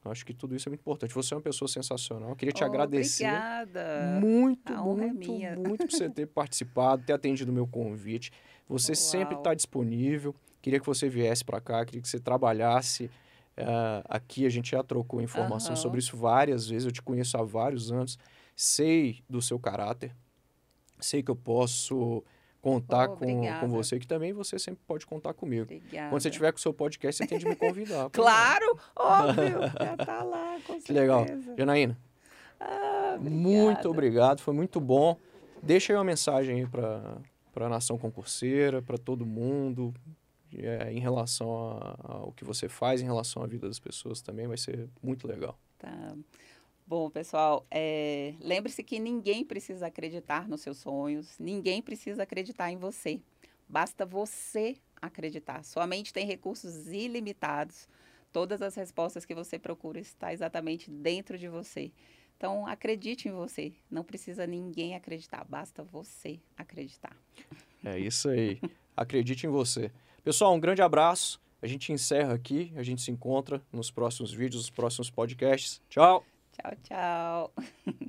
Acho que tudo isso é muito importante. Você é uma pessoa sensacional. Queria te
Oh,
agradecer
Obrigada.
muito,
é
muito,
minha.
muito por você ter participado, ter atendido o meu convite. Você sempre
Uau.
está disponível. Queria que você viesse para cá, queria que você trabalhasse eh, aqui. A gente já trocou informação
Aham.
sobre isso várias vezes. Eu te conheço há vários anos. Sei do seu caráter. Sei que eu posso contar
Oh,
com, com você, que também você sempre pode contar comigo.
Obrigada.
Quando você tiver com o seu podcast, você tem de me convidar.
Claro, óbvio. Já tá lá, com
Que legal.
certeza.
Janaína,
Ah,
muito obrigado, foi muito bom. Deixa aí uma mensagem aí para a nação concurseira, para todo mundo, é, em relação a- ao que você faz, em relação à vida das pessoas também, vai ser muito legal.
Tá. Bom, pessoal, é, lembre-se que ninguém precisa acreditar nos seus sonhos, ninguém precisa acreditar em você. Basta você acreditar. Sua mente tem recursos ilimitados. Todas as respostas que você procura está exatamente dentro de você. Então, acredite em você. Não precisa ninguém acreditar, basta você acreditar.
É isso aí. Acredite em você. Pessoal, um grande abraço. A gente encerra aqui, a gente se encontra nos próximos vídeos, nos próximos podcasts. Tchau!
Tchau, tchau.